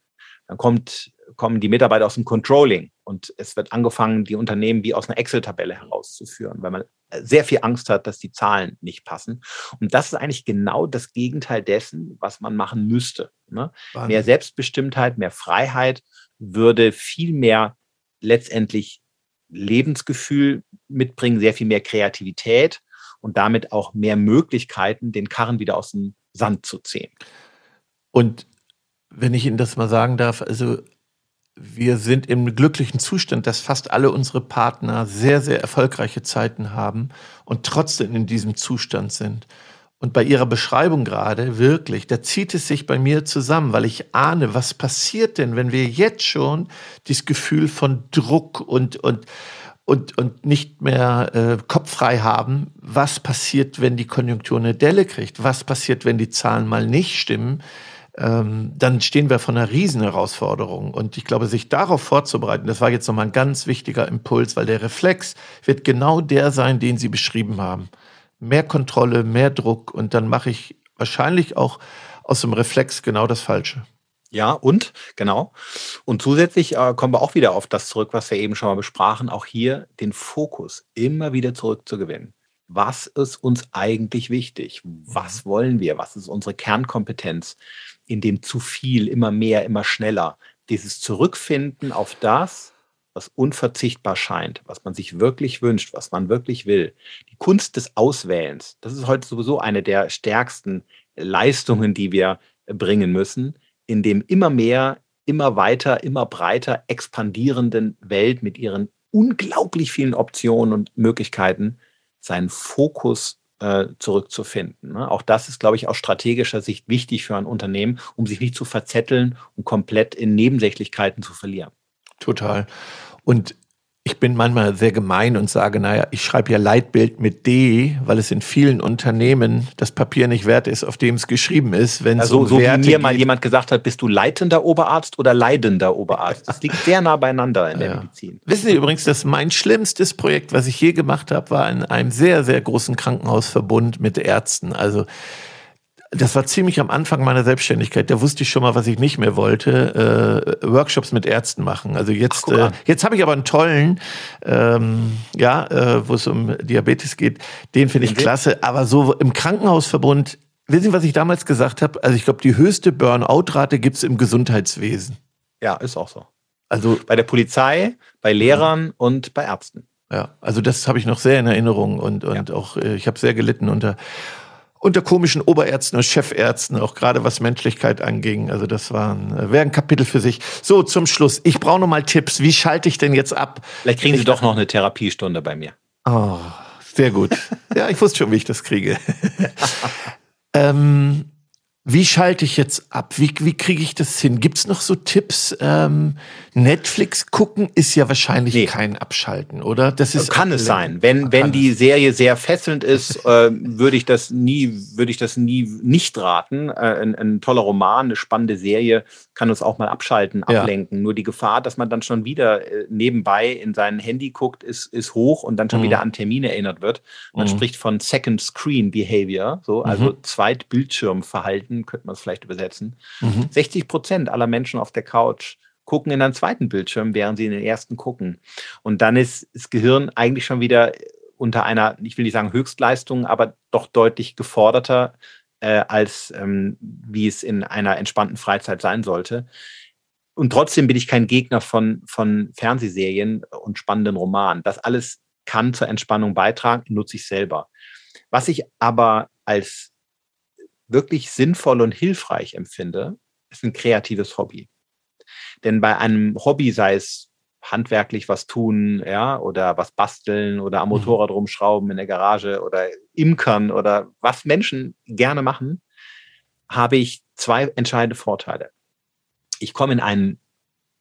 C: Dann kommt kommen die Mitarbeiter aus dem Controlling und es wird angefangen, die Unternehmen wie aus einer Excel-Tabelle herauszuführen, weil man sehr viel Angst hat, dass die Zahlen nicht passen. Und das ist eigentlich genau das Gegenteil dessen, was man machen müsste. Ne? Mehr Selbstbestimmtheit, mehr Freiheit würde viel mehr letztendlich Lebensgefühl mitbringen, sehr viel mehr Kreativität und damit auch mehr Möglichkeiten, den Karren wieder aus dem Sand zu ziehen.
A: Und wenn ich Ihnen das mal sagen darf, also wir sind im glücklichen Zustand, dass fast alle unsere Partner sehr, sehr erfolgreiche Zeiten haben und trotzdem in diesem Zustand sind. Und bei Ihrer Beschreibung gerade, wirklich, da zieht es sich bei mir zusammen, weil ich ahne, was passiert denn, wenn wir jetzt schon dieses Gefühl von Druck und, und, und, und nicht mehr äh, kopffrei haben, was passiert, wenn die Konjunktur eine Delle kriegt, was passiert, wenn die Zahlen mal nicht stimmen ähm, dann stehen wir vor einer Riesenherausforderung. Und ich glaube, sich darauf vorzubereiten, das war jetzt nochmal ein ganz wichtiger Impuls, weil der Reflex wird genau der sein, den Sie beschrieben haben. Mehr Kontrolle, mehr Druck und dann mache ich wahrscheinlich auch aus dem Reflex genau das Falsche.
C: Ja, und genau. Und zusätzlich äh, kommen wir auch wieder auf das zurück, was wir eben schon mal besprachen, auch hier den Fokus immer wieder zurückzugewinnen. Was ist uns eigentlich wichtig? Was mhm. wollen wir? Was ist unsere Kernkompetenz? in dem zu viel, immer mehr, immer schneller, dieses Zurückfinden auf das, was unverzichtbar scheint, was man sich wirklich wünscht, was man wirklich will. Die Kunst des Auswählens, das ist heute sowieso eine der stärksten Leistungen, die wir bringen müssen, in dem immer mehr, immer weiter, immer breiter expandierenden Welt mit ihren unglaublich vielen Optionen und Möglichkeiten seinen Fokus äh, zurückzufinden. Ne? Auch das ist, glaube ich, aus strategischer Sicht wichtig für ein Unternehmen, um sich nicht zu verzetteln und komplett in Nebensächlichkeiten zu verlieren.
A: Total. Und ich bin manchmal sehr gemein und sage, naja, ich schreibe ja Leitbild mit D, weil es in vielen Unternehmen das Papier nicht wert ist, auf dem es geschrieben ist. Wenn
C: also, so Werte wie mir mal jemand gesagt hat, bist du leitender Oberarzt oder leidender Oberarzt? Das liegt sehr nah beieinander in der ja. Medizin.
A: Wissen Sie übrigens, dass mein schlimmstes Projekt, was ich je gemacht habe, war in einem sehr, sehr großen Krankenhausverbund mit Ärzten. Also das war ziemlich am Anfang meiner Selbstständigkeit. Da wusste ich schon mal, was ich nicht mehr wollte. Äh, Workshops mit Ärzten machen. Also jetzt, Ach, äh, jetzt habe ich aber einen tollen, ähm, ja, äh, wo es um Diabetes geht. Den finde ich mhm. klasse. Aber so im Krankenhausverbund, wissen Sie, was ich damals gesagt habe? Also ich glaube, die höchste Burnout-Rate gibt's im Gesundheitswesen.
C: Ja, ist auch so. Also bei der Polizei, bei Lehrern mhm. und bei Ärzten.
A: Ja, also das habe ich noch sehr in Erinnerung und, und ja. auch äh, ich habe sehr gelitten unter unter komischen Oberärzten und Chefärzten, auch gerade was Menschlichkeit anging. Also das war ein, äh, wäre ein Kapitel für sich. So, zum Schluss. Ich brauche noch mal Tipps. Wie schalte ich denn jetzt ab?
C: Vielleicht kriegen Sie doch noch eine Therapiestunde bei mir.
A: Oh, sehr gut. (laughs) ja, ich wusste schon, wie ich das kriege. (laughs) ähm, wie schalte ich jetzt ab? Wie, wie kriege ich das hin? Gibt es noch so Tipps? Ähm, Netflix gucken ist ja wahrscheinlich nee. kein Abschalten, oder?
C: Das ist kann es sein. Wenn, wenn die Serie sehr fesselnd ist, äh, würde ich das nie, würde ich das nie nicht raten. Äh, ein, ein, toller Roman, eine spannende Serie kann uns auch mal abschalten, ablenken. Ja. Nur die Gefahr, dass man dann schon wieder äh, nebenbei in sein Handy guckt, ist, ist hoch und dann schon mhm. wieder an Termine erinnert wird. Man mhm. spricht von Second Screen Behavior, so, also mhm. Zweitbildschirmverhalten, könnte man es vielleicht übersetzen. 60 mhm. Prozent aller Menschen auf der Couch gucken in einen zweiten Bildschirm, während sie in den ersten gucken. Und dann ist das Gehirn eigentlich schon wieder unter einer, ich will nicht sagen Höchstleistung, aber doch deutlich geforderter, äh, als ähm, wie es in einer entspannten Freizeit sein sollte. Und trotzdem bin ich kein Gegner von, von Fernsehserien und spannenden Romanen. Das alles kann zur Entspannung beitragen, nutze ich selber. Was ich aber als wirklich sinnvoll und hilfreich empfinde, ist ein kreatives Hobby. Denn bei einem Hobby, sei es handwerklich was tun, ja, oder was basteln oder am mhm. Motorrad rumschrauben in der Garage oder imkern oder was Menschen gerne machen, habe ich zwei entscheidende Vorteile. Ich komme in einen,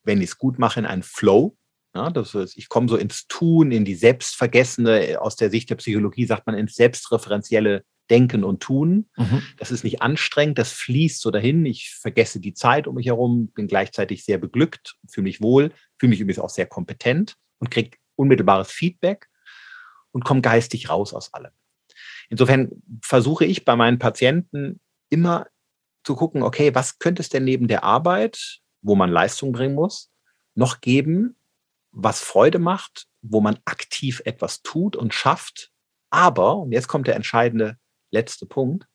C: wenn ich es gut mache, in einen Flow. Ja, das ist, ich komme so ins Tun, in die Selbstvergessene, aus der Sicht der Psychologie sagt man ins selbstreferenzielle Denken und Tun. Mhm. Das ist nicht anstrengend, das fließt so dahin. Ich vergesse die Zeit um mich herum, bin gleichzeitig sehr beglückt, fühle mich wohl, fühle mich übrigens auch sehr kompetent und kriege unmittelbares Feedback und komme geistig raus aus allem. Insofern versuche ich bei meinen Patienten immer zu gucken, okay, was könnte es denn neben der Arbeit, wo man Leistung bringen muss, noch geben, was Freude macht, wo man aktiv etwas tut und schafft, aber, und jetzt kommt der entscheidende letzte Punkt,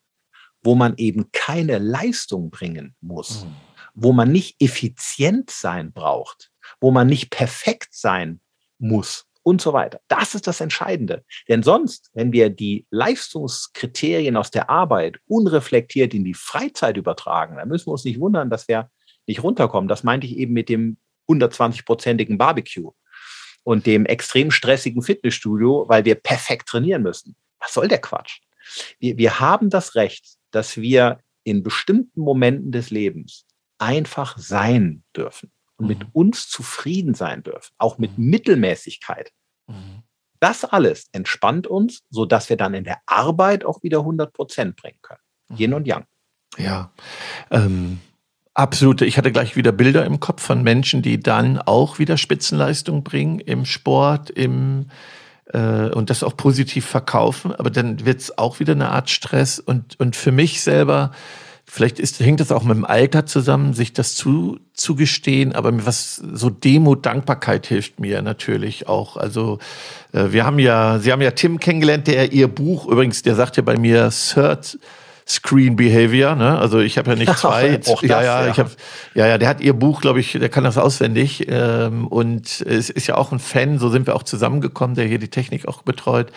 C: wo man eben keine Leistung bringen muss, mhm. wo man nicht effizient sein braucht, wo man nicht perfekt sein muss und so weiter. Das ist das Entscheidende. Denn sonst, wenn wir die Leistungskriterien aus der Arbeit unreflektiert in die Freizeit übertragen, dann müssen wir uns nicht wundern, dass wir nicht runterkommen. Das meinte ich eben mit dem 120-prozentigen Barbecue und dem extrem stressigen Fitnessstudio, weil wir perfekt trainieren müssen. Was soll der Quatsch? Wir, wir haben das Recht, dass wir in bestimmten Momenten des Lebens einfach sein dürfen und mit mhm. uns zufrieden sein dürfen, auch mit mhm. Mittelmäßigkeit. Mhm. Das alles entspannt uns, so dass wir dann in der Arbeit auch wieder 100 Prozent bringen können. Yin und Yang.
A: Ja, ähm, Absolut. Ich hatte gleich wieder Bilder im Kopf von Menschen, die dann auch wieder Spitzenleistung bringen im Sport, im äh, und das auch positiv verkaufen. Aber dann wird es auch wieder eine Art Stress. Und, und für mich selber, vielleicht ist, hängt das auch mit dem Alter zusammen, sich das zu, zugestehen. Aber was so Demut, Dankbarkeit hilft mir natürlich auch. Also äh, wir haben ja, Sie haben ja Tim kennengelernt, der ihr Buch, übrigens, der sagt ja bei mir, Third Screen Behavior. Ne? Also ich habe ja nicht (laughs) zwei.
C: Auch ja,
A: ja, ja, ich hab, ja, ja, der hat ihr Buch, glaube ich, der kann das auswendig. Ähm, und es ist ja auch ein Fan, so sind wir auch zusammengekommen, der hier die Technik auch betreut.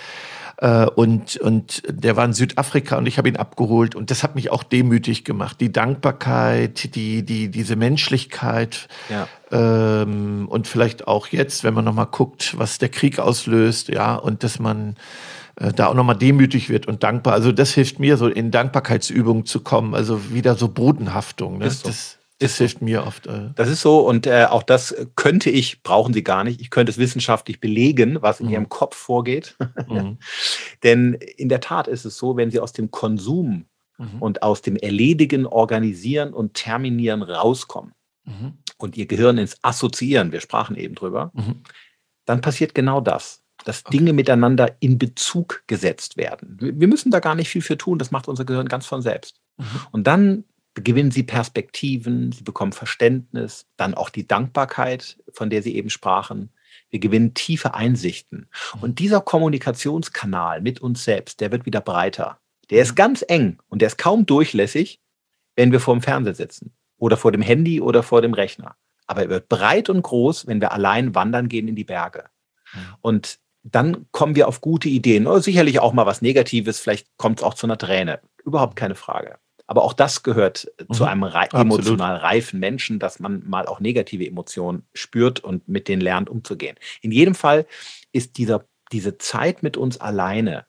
A: Äh, und, und der war in Südafrika und ich habe ihn abgeholt und das hat mich auch demütig gemacht. Die Dankbarkeit, die, die, diese Menschlichkeit ja. ähm, und vielleicht auch jetzt, wenn man nochmal guckt, was der Krieg auslöst, ja, und dass man äh, da auch nochmal demütig wird und dankbar. Also das hilft mir, so in Dankbarkeitsübungen zu kommen. Also wieder so Bodenhaftung. Ne?
C: So.
A: Das, das hilft mir oft. Äh.
C: Das ist so und äh, auch das könnte ich, brauchen Sie gar nicht. Ich könnte es wissenschaftlich belegen, was in mhm. Ihrem Kopf vorgeht. Mhm. (laughs) Denn in der Tat ist es so, wenn Sie aus dem Konsum mhm. und aus dem Erledigen, Organisieren und Terminieren rauskommen mhm. und Ihr Gehirn ins Assoziieren, wir sprachen eben drüber, mhm. dann passiert genau das dass okay. Dinge miteinander in Bezug gesetzt werden. Wir müssen da gar nicht viel für tun, das macht unser Gehirn ganz von selbst. Mhm. Und dann gewinnen sie Perspektiven, sie bekommen Verständnis, dann auch die Dankbarkeit, von der Sie eben sprachen. Wir gewinnen tiefe Einsichten. Mhm. Und dieser Kommunikationskanal mit uns selbst, der wird wieder breiter. Der ist mhm. ganz eng und der ist kaum durchlässig, wenn wir vor dem Fernseher sitzen oder vor dem Handy oder vor dem Rechner. Aber er wird breit und groß, wenn wir allein wandern gehen in die Berge. Mhm. Und dann kommen wir auf gute Ideen. Oder sicherlich auch mal was Negatives, vielleicht kommt es auch zu einer Träne. Überhaupt keine Frage. Aber auch das gehört mhm. zu einem rei emotional reifen Menschen, dass man mal auch negative Emotionen spürt und mit denen lernt umzugehen. In jedem Fall ist dieser, diese Zeit mit uns alleine,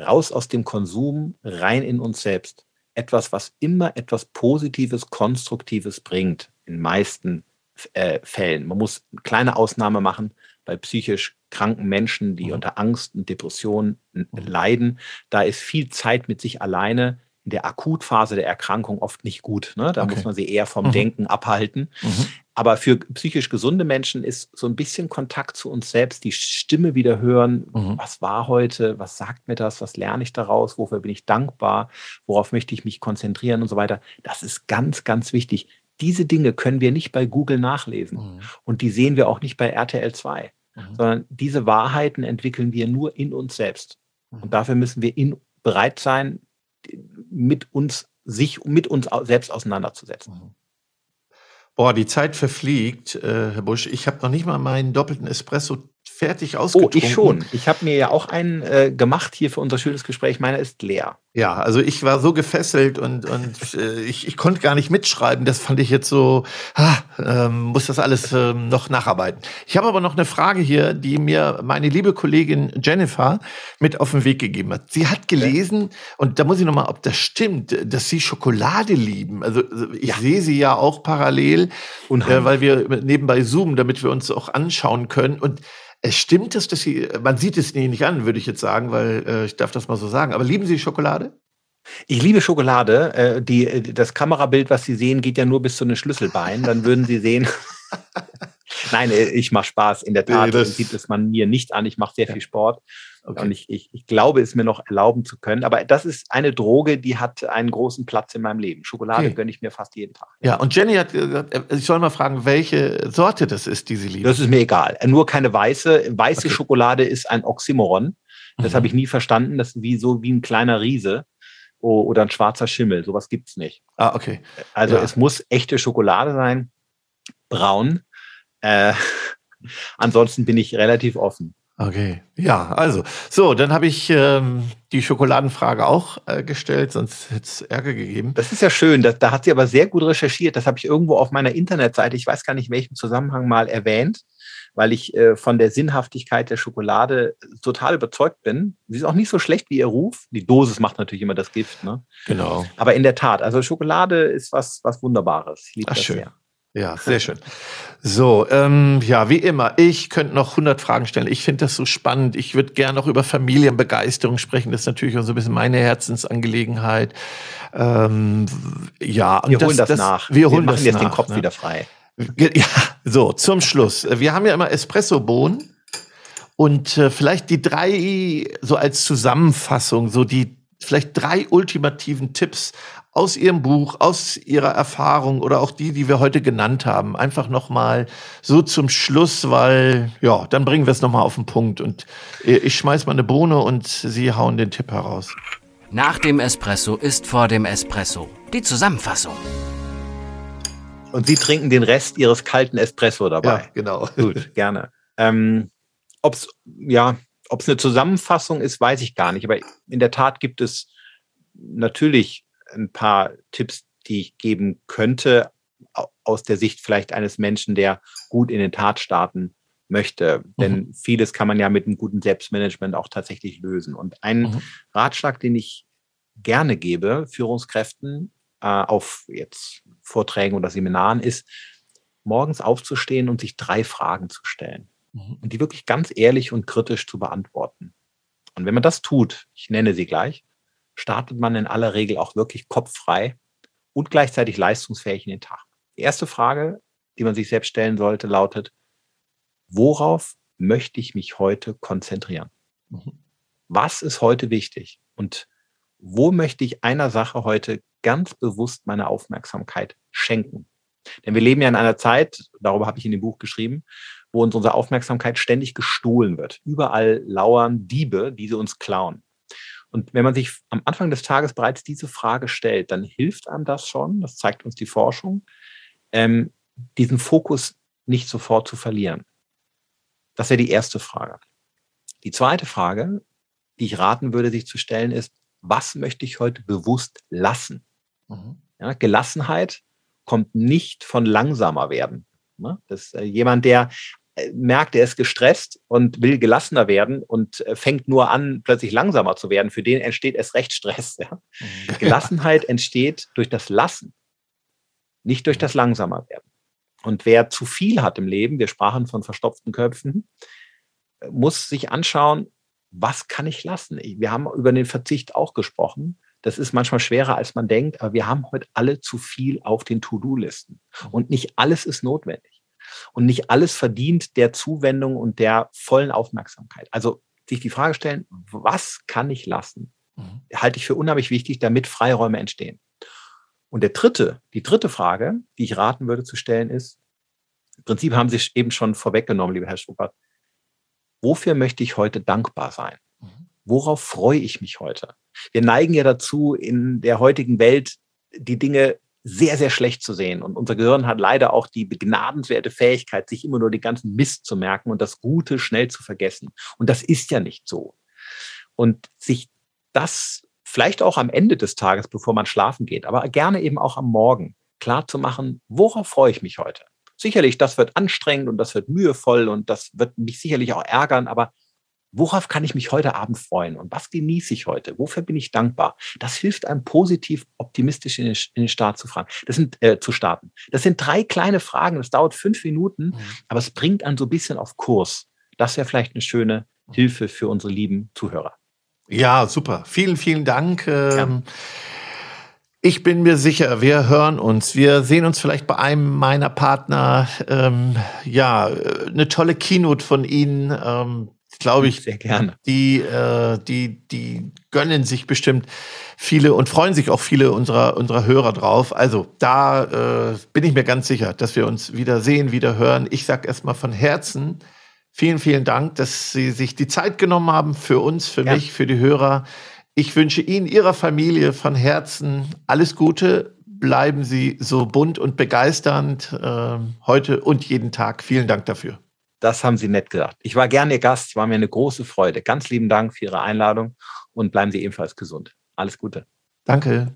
C: raus aus dem Konsum, rein in uns selbst, etwas, was immer etwas Positives, Konstruktives bringt, in meisten äh, Fällen. Man muss eine kleine Ausnahme machen bei psychisch kranken Menschen, die mhm. unter Angst und Depression mhm. leiden. Da ist viel Zeit mit sich alleine in der Akutphase der Erkrankung oft nicht gut. Ne? Da okay. muss man sie eher vom mhm. Denken abhalten. Mhm. Aber für psychisch gesunde Menschen ist so ein bisschen Kontakt zu uns selbst, die Stimme wieder hören. Mhm. Was war heute? Was sagt mir das? Was lerne ich daraus? Wofür bin ich dankbar? Worauf möchte ich mich konzentrieren und so weiter? Das ist ganz, ganz wichtig. Diese Dinge können wir nicht bei Google nachlesen. Mhm. Und die sehen wir auch nicht bei RTL 2 mhm. sondern diese Wahrheiten entwickeln wir nur in uns selbst. Mhm. Und dafür müssen wir in, bereit sein, mit uns, sich mit uns selbst auseinanderzusetzen. Mhm.
A: Boah, die Zeit verfliegt, äh, Herr Busch. Ich habe noch nicht mal meinen doppelten Espresso fertig ausgetrunken.
C: Oh, ich schon. Ich habe mir ja auch einen äh, gemacht hier für unser schönes Gespräch. Meiner ist leer.
A: Ja, also ich war so gefesselt und, und äh, ich, ich konnte gar nicht mitschreiben. Das fand ich jetzt so, ah, ähm, muss das alles ähm, noch nacharbeiten. Ich habe aber noch eine Frage hier, die mir meine liebe Kollegin Jennifer mit auf den Weg gegeben hat. Sie hat gelesen, ja. und da muss ich noch mal, ob das stimmt, dass Sie Schokolade lieben. Also ich ja. sehe sie ja auch parallel, äh, weil wir nebenbei zoomen, damit wir uns auch anschauen können. Und es stimmt es, dass Sie, man sieht es Ihnen nicht an, würde ich jetzt sagen, weil äh, ich darf das mal so sagen. Aber lieben Sie Schokolade?
C: Ich liebe Schokolade. Äh, die, das Kamerabild, was Sie sehen, geht ja nur bis zu den Schlüsselbein. Dann würden Sie sehen. (laughs) Nein, äh, ich mache Spaß. In der Tat nee, sieht es man mir nicht an. Ich mache sehr viel Sport. Okay. Und ich, ich, ich glaube, es mir noch erlauben zu können. Aber das ist eine Droge, die hat einen großen Platz in meinem Leben. Schokolade okay. gönne ich mir fast jeden Tag.
A: Ja, und Jenny hat gesagt, äh, ich soll mal fragen, welche Sorte das ist, die sie liebt.
C: Das ist mir egal. Nur keine weiße. Weiße okay. Schokolade ist ein Oxymoron. Das mhm. habe ich nie verstanden. Das ist wie so wie ein kleiner Riese oder ein schwarzer Schimmel. Sowas gibt es nicht.
A: Ah, okay.
C: Also ja. es muss echte Schokolade sein, braun. Äh, (laughs) ansonsten bin ich relativ offen.
A: Okay, ja, also so, dann habe ich ähm, die Schokoladenfrage auch äh, gestellt, sonst hätte es Ärger gegeben.
C: Das ist ja schön, das, da hat sie aber sehr gut recherchiert. Das habe ich irgendwo auf meiner Internetseite, ich weiß gar nicht in welchem Zusammenhang mal erwähnt, weil ich äh, von der Sinnhaftigkeit der Schokolade total überzeugt bin. Sie ist auch nicht so schlecht wie ihr Ruf. Die Dosis macht natürlich immer das Gift, ne?
A: Genau.
C: Aber in der Tat, also Schokolade ist was, was Wunderbares.
A: Ich liebe das schön. sehr. Ja, sehr schön. So, ähm, ja, wie immer, ich könnte noch 100 Fragen stellen. Ich finde das so spannend. Ich würde gerne noch über Familienbegeisterung sprechen. Das ist natürlich auch so ein bisschen meine Herzensangelegenheit. Ähm, ja,
C: wir holen das, das, nach.
A: Wir, holen wir machen
C: das jetzt nach, den Kopf ne? wieder frei.
A: Ja, so, zum Schluss. Wir haben ja immer Espresso-Bohnen und äh, vielleicht die drei, so als Zusammenfassung, so die vielleicht drei ultimativen Tipps aus Ihrem Buch, aus Ihrer Erfahrung oder auch die, die wir heute genannt haben. Einfach nochmal so zum Schluss, weil, ja, dann bringen wir es nochmal auf den Punkt. Und ich schmeiß mal eine Bohne und Sie hauen den Tipp heraus.
D: Nach dem Espresso ist vor dem Espresso. Die Zusammenfassung.
C: Und Sie trinken den Rest Ihres kalten Espresso dabei. Ja,
A: genau.
C: Gut, (laughs) gerne. Ähm, Ob es ja, ob's eine Zusammenfassung ist, weiß ich gar nicht. Aber in der Tat gibt es natürlich ein paar Tipps, die ich geben könnte, aus der Sicht vielleicht eines Menschen, der gut in den Tat starten möchte. Mhm. Denn vieles kann man ja mit einem guten Selbstmanagement auch tatsächlich lösen. Und ein mhm. Ratschlag, den ich gerne gebe, Führungskräften äh, auf jetzt Vorträgen oder Seminaren, ist, morgens aufzustehen und sich drei Fragen zu stellen. Mhm. Und die wirklich ganz ehrlich und kritisch zu beantworten. Und wenn man das tut, ich nenne sie gleich, startet man in aller Regel auch wirklich kopffrei und gleichzeitig leistungsfähig in den Tag. Die erste Frage, die man sich selbst stellen sollte, lautet, worauf möchte ich mich heute konzentrieren? Mhm. Was ist heute wichtig? Und wo möchte ich einer Sache heute ganz bewusst meine Aufmerksamkeit schenken? Denn wir leben ja in einer Zeit, darüber habe ich in dem Buch geschrieben, wo uns unsere Aufmerksamkeit ständig gestohlen wird. Überall lauern Diebe, die sie uns klauen. Und wenn man sich am Anfang des Tages bereits diese Frage stellt, dann hilft einem das schon, das zeigt uns die Forschung, ähm, diesen Fokus nicht sofort zu verlieren. Das wäre die erste Frage. Die zweite Frage, die ich raten würde, sich zu stellen, ist, was möchte ich heute bewusst lassen? Mhm. Ja, Gelassenheit kommt nicht von langsamer werden. Ne? Das ist äh, jemand, der merkt, er ist gestresst und will gelassener werden und äh, fängt nur an, plötzlich langsamer zu werden. Für den entsteht erst recht Stress. Ja? Mhm. (laughs) Gelassenheit entsteht durch das Lassen, nicht durch das langsamer werden. Und wer zu viel hat im Leben, wir sprachen von verstopften Köpfen, muss sich anschauen, was kann ich lassen? Wir haben über den Verzicht auch gesprochen. Das ist manchmal schwerer, als man denkt, aber wir haben heute alle zu viel auf den To-Do-Listen. Und nicht alles ist notwendig. Und nicht alles verdient der Zuwendung und der vollen Aufmerksamkeit. Also sich die Frage stellen, was kann ich lassen? Mhm. Halte ich für unheimlich wichtig, damit Freiräume entstehen. Und der dritte, die dritte Frage, die ich raten würde zu stellen, ist, im Prinzip haben Sie eben schon vorweggenommen, lieber Herr Struppert, wofür möchte ich heute dankbar sein? Mhm. Worauf freue ich mich heute? Wir neigen ja dazu, in der heutigen Welt die Dinge sehr, sehr schlecht zu sehen. Und unser Gehirn hat leider auch die begnadenswerte Fähigkeit, sich immer nur den ganzen Mist zu merken und das Gute schnell zu vergessen. Und das ist ja nicht so. Und sich das vielleicht auch am Ende des Tages, bevor man schlafen geht, aber gerne eben auch am Morgen klar zu machen, worauf freue ich mich heute? Sicherlich, das wird anstrengend und das wird mühevoll und das wird mich sicherlich auch ärgern, aber worauf kann ich mich heute Abend freuen und was genieße ich heute? Wofür bin ich dankbar? Das hilft einem positiv optimistisch in den, in den Start zu fragen. Das sind äh, zu starten. Das sind drei kleine Fragen. Das dauert fünf Minuten, mhm. aber es bringt einen so ein bisschen auf Kurs. Das wäre vielleicht eine schöne Hilfe für unsere lieben Zuhörer.
A: Ja, super. Vielen, vielen Dank. Ähm, ja. Ich bin mir sicher, wir hören uns. Wir sehen uns vielleicht bei einem meiner Partner. Ähm, ja, eine tolle Keynote von Ihnen. Ähm, glaube ich,
C: sehr gerne.
A: Die, äh, die, die gönnen sich bestimmt viele und freuen sich auch viele unserer, unserer Hörer drauf. Also da äh, bin ich mir ganz sicher, dass wir uns wieder sehen, wieder hören. Ich sage erstmal von Herzen vielen, vielen Dank, dass Sie sich die Zeit genommen haben für uns, für ja. mich, für die Hörer. Ich wünsche Ihnen, Ihrer Familie von Herzen alles Gute. Bleiben Sie so bunt und begeisternd äh, heute und jeden Tag. Vielen Dank dafür.
C: Das haben Sie nett gesagt. Ich war gerne Ihr Gast. Es war mir eine große Freude. Ganz lieben Dank für Ihre Einladung und bleiben Sie ebenfalls gesund. Alles Gute.
A: Danke.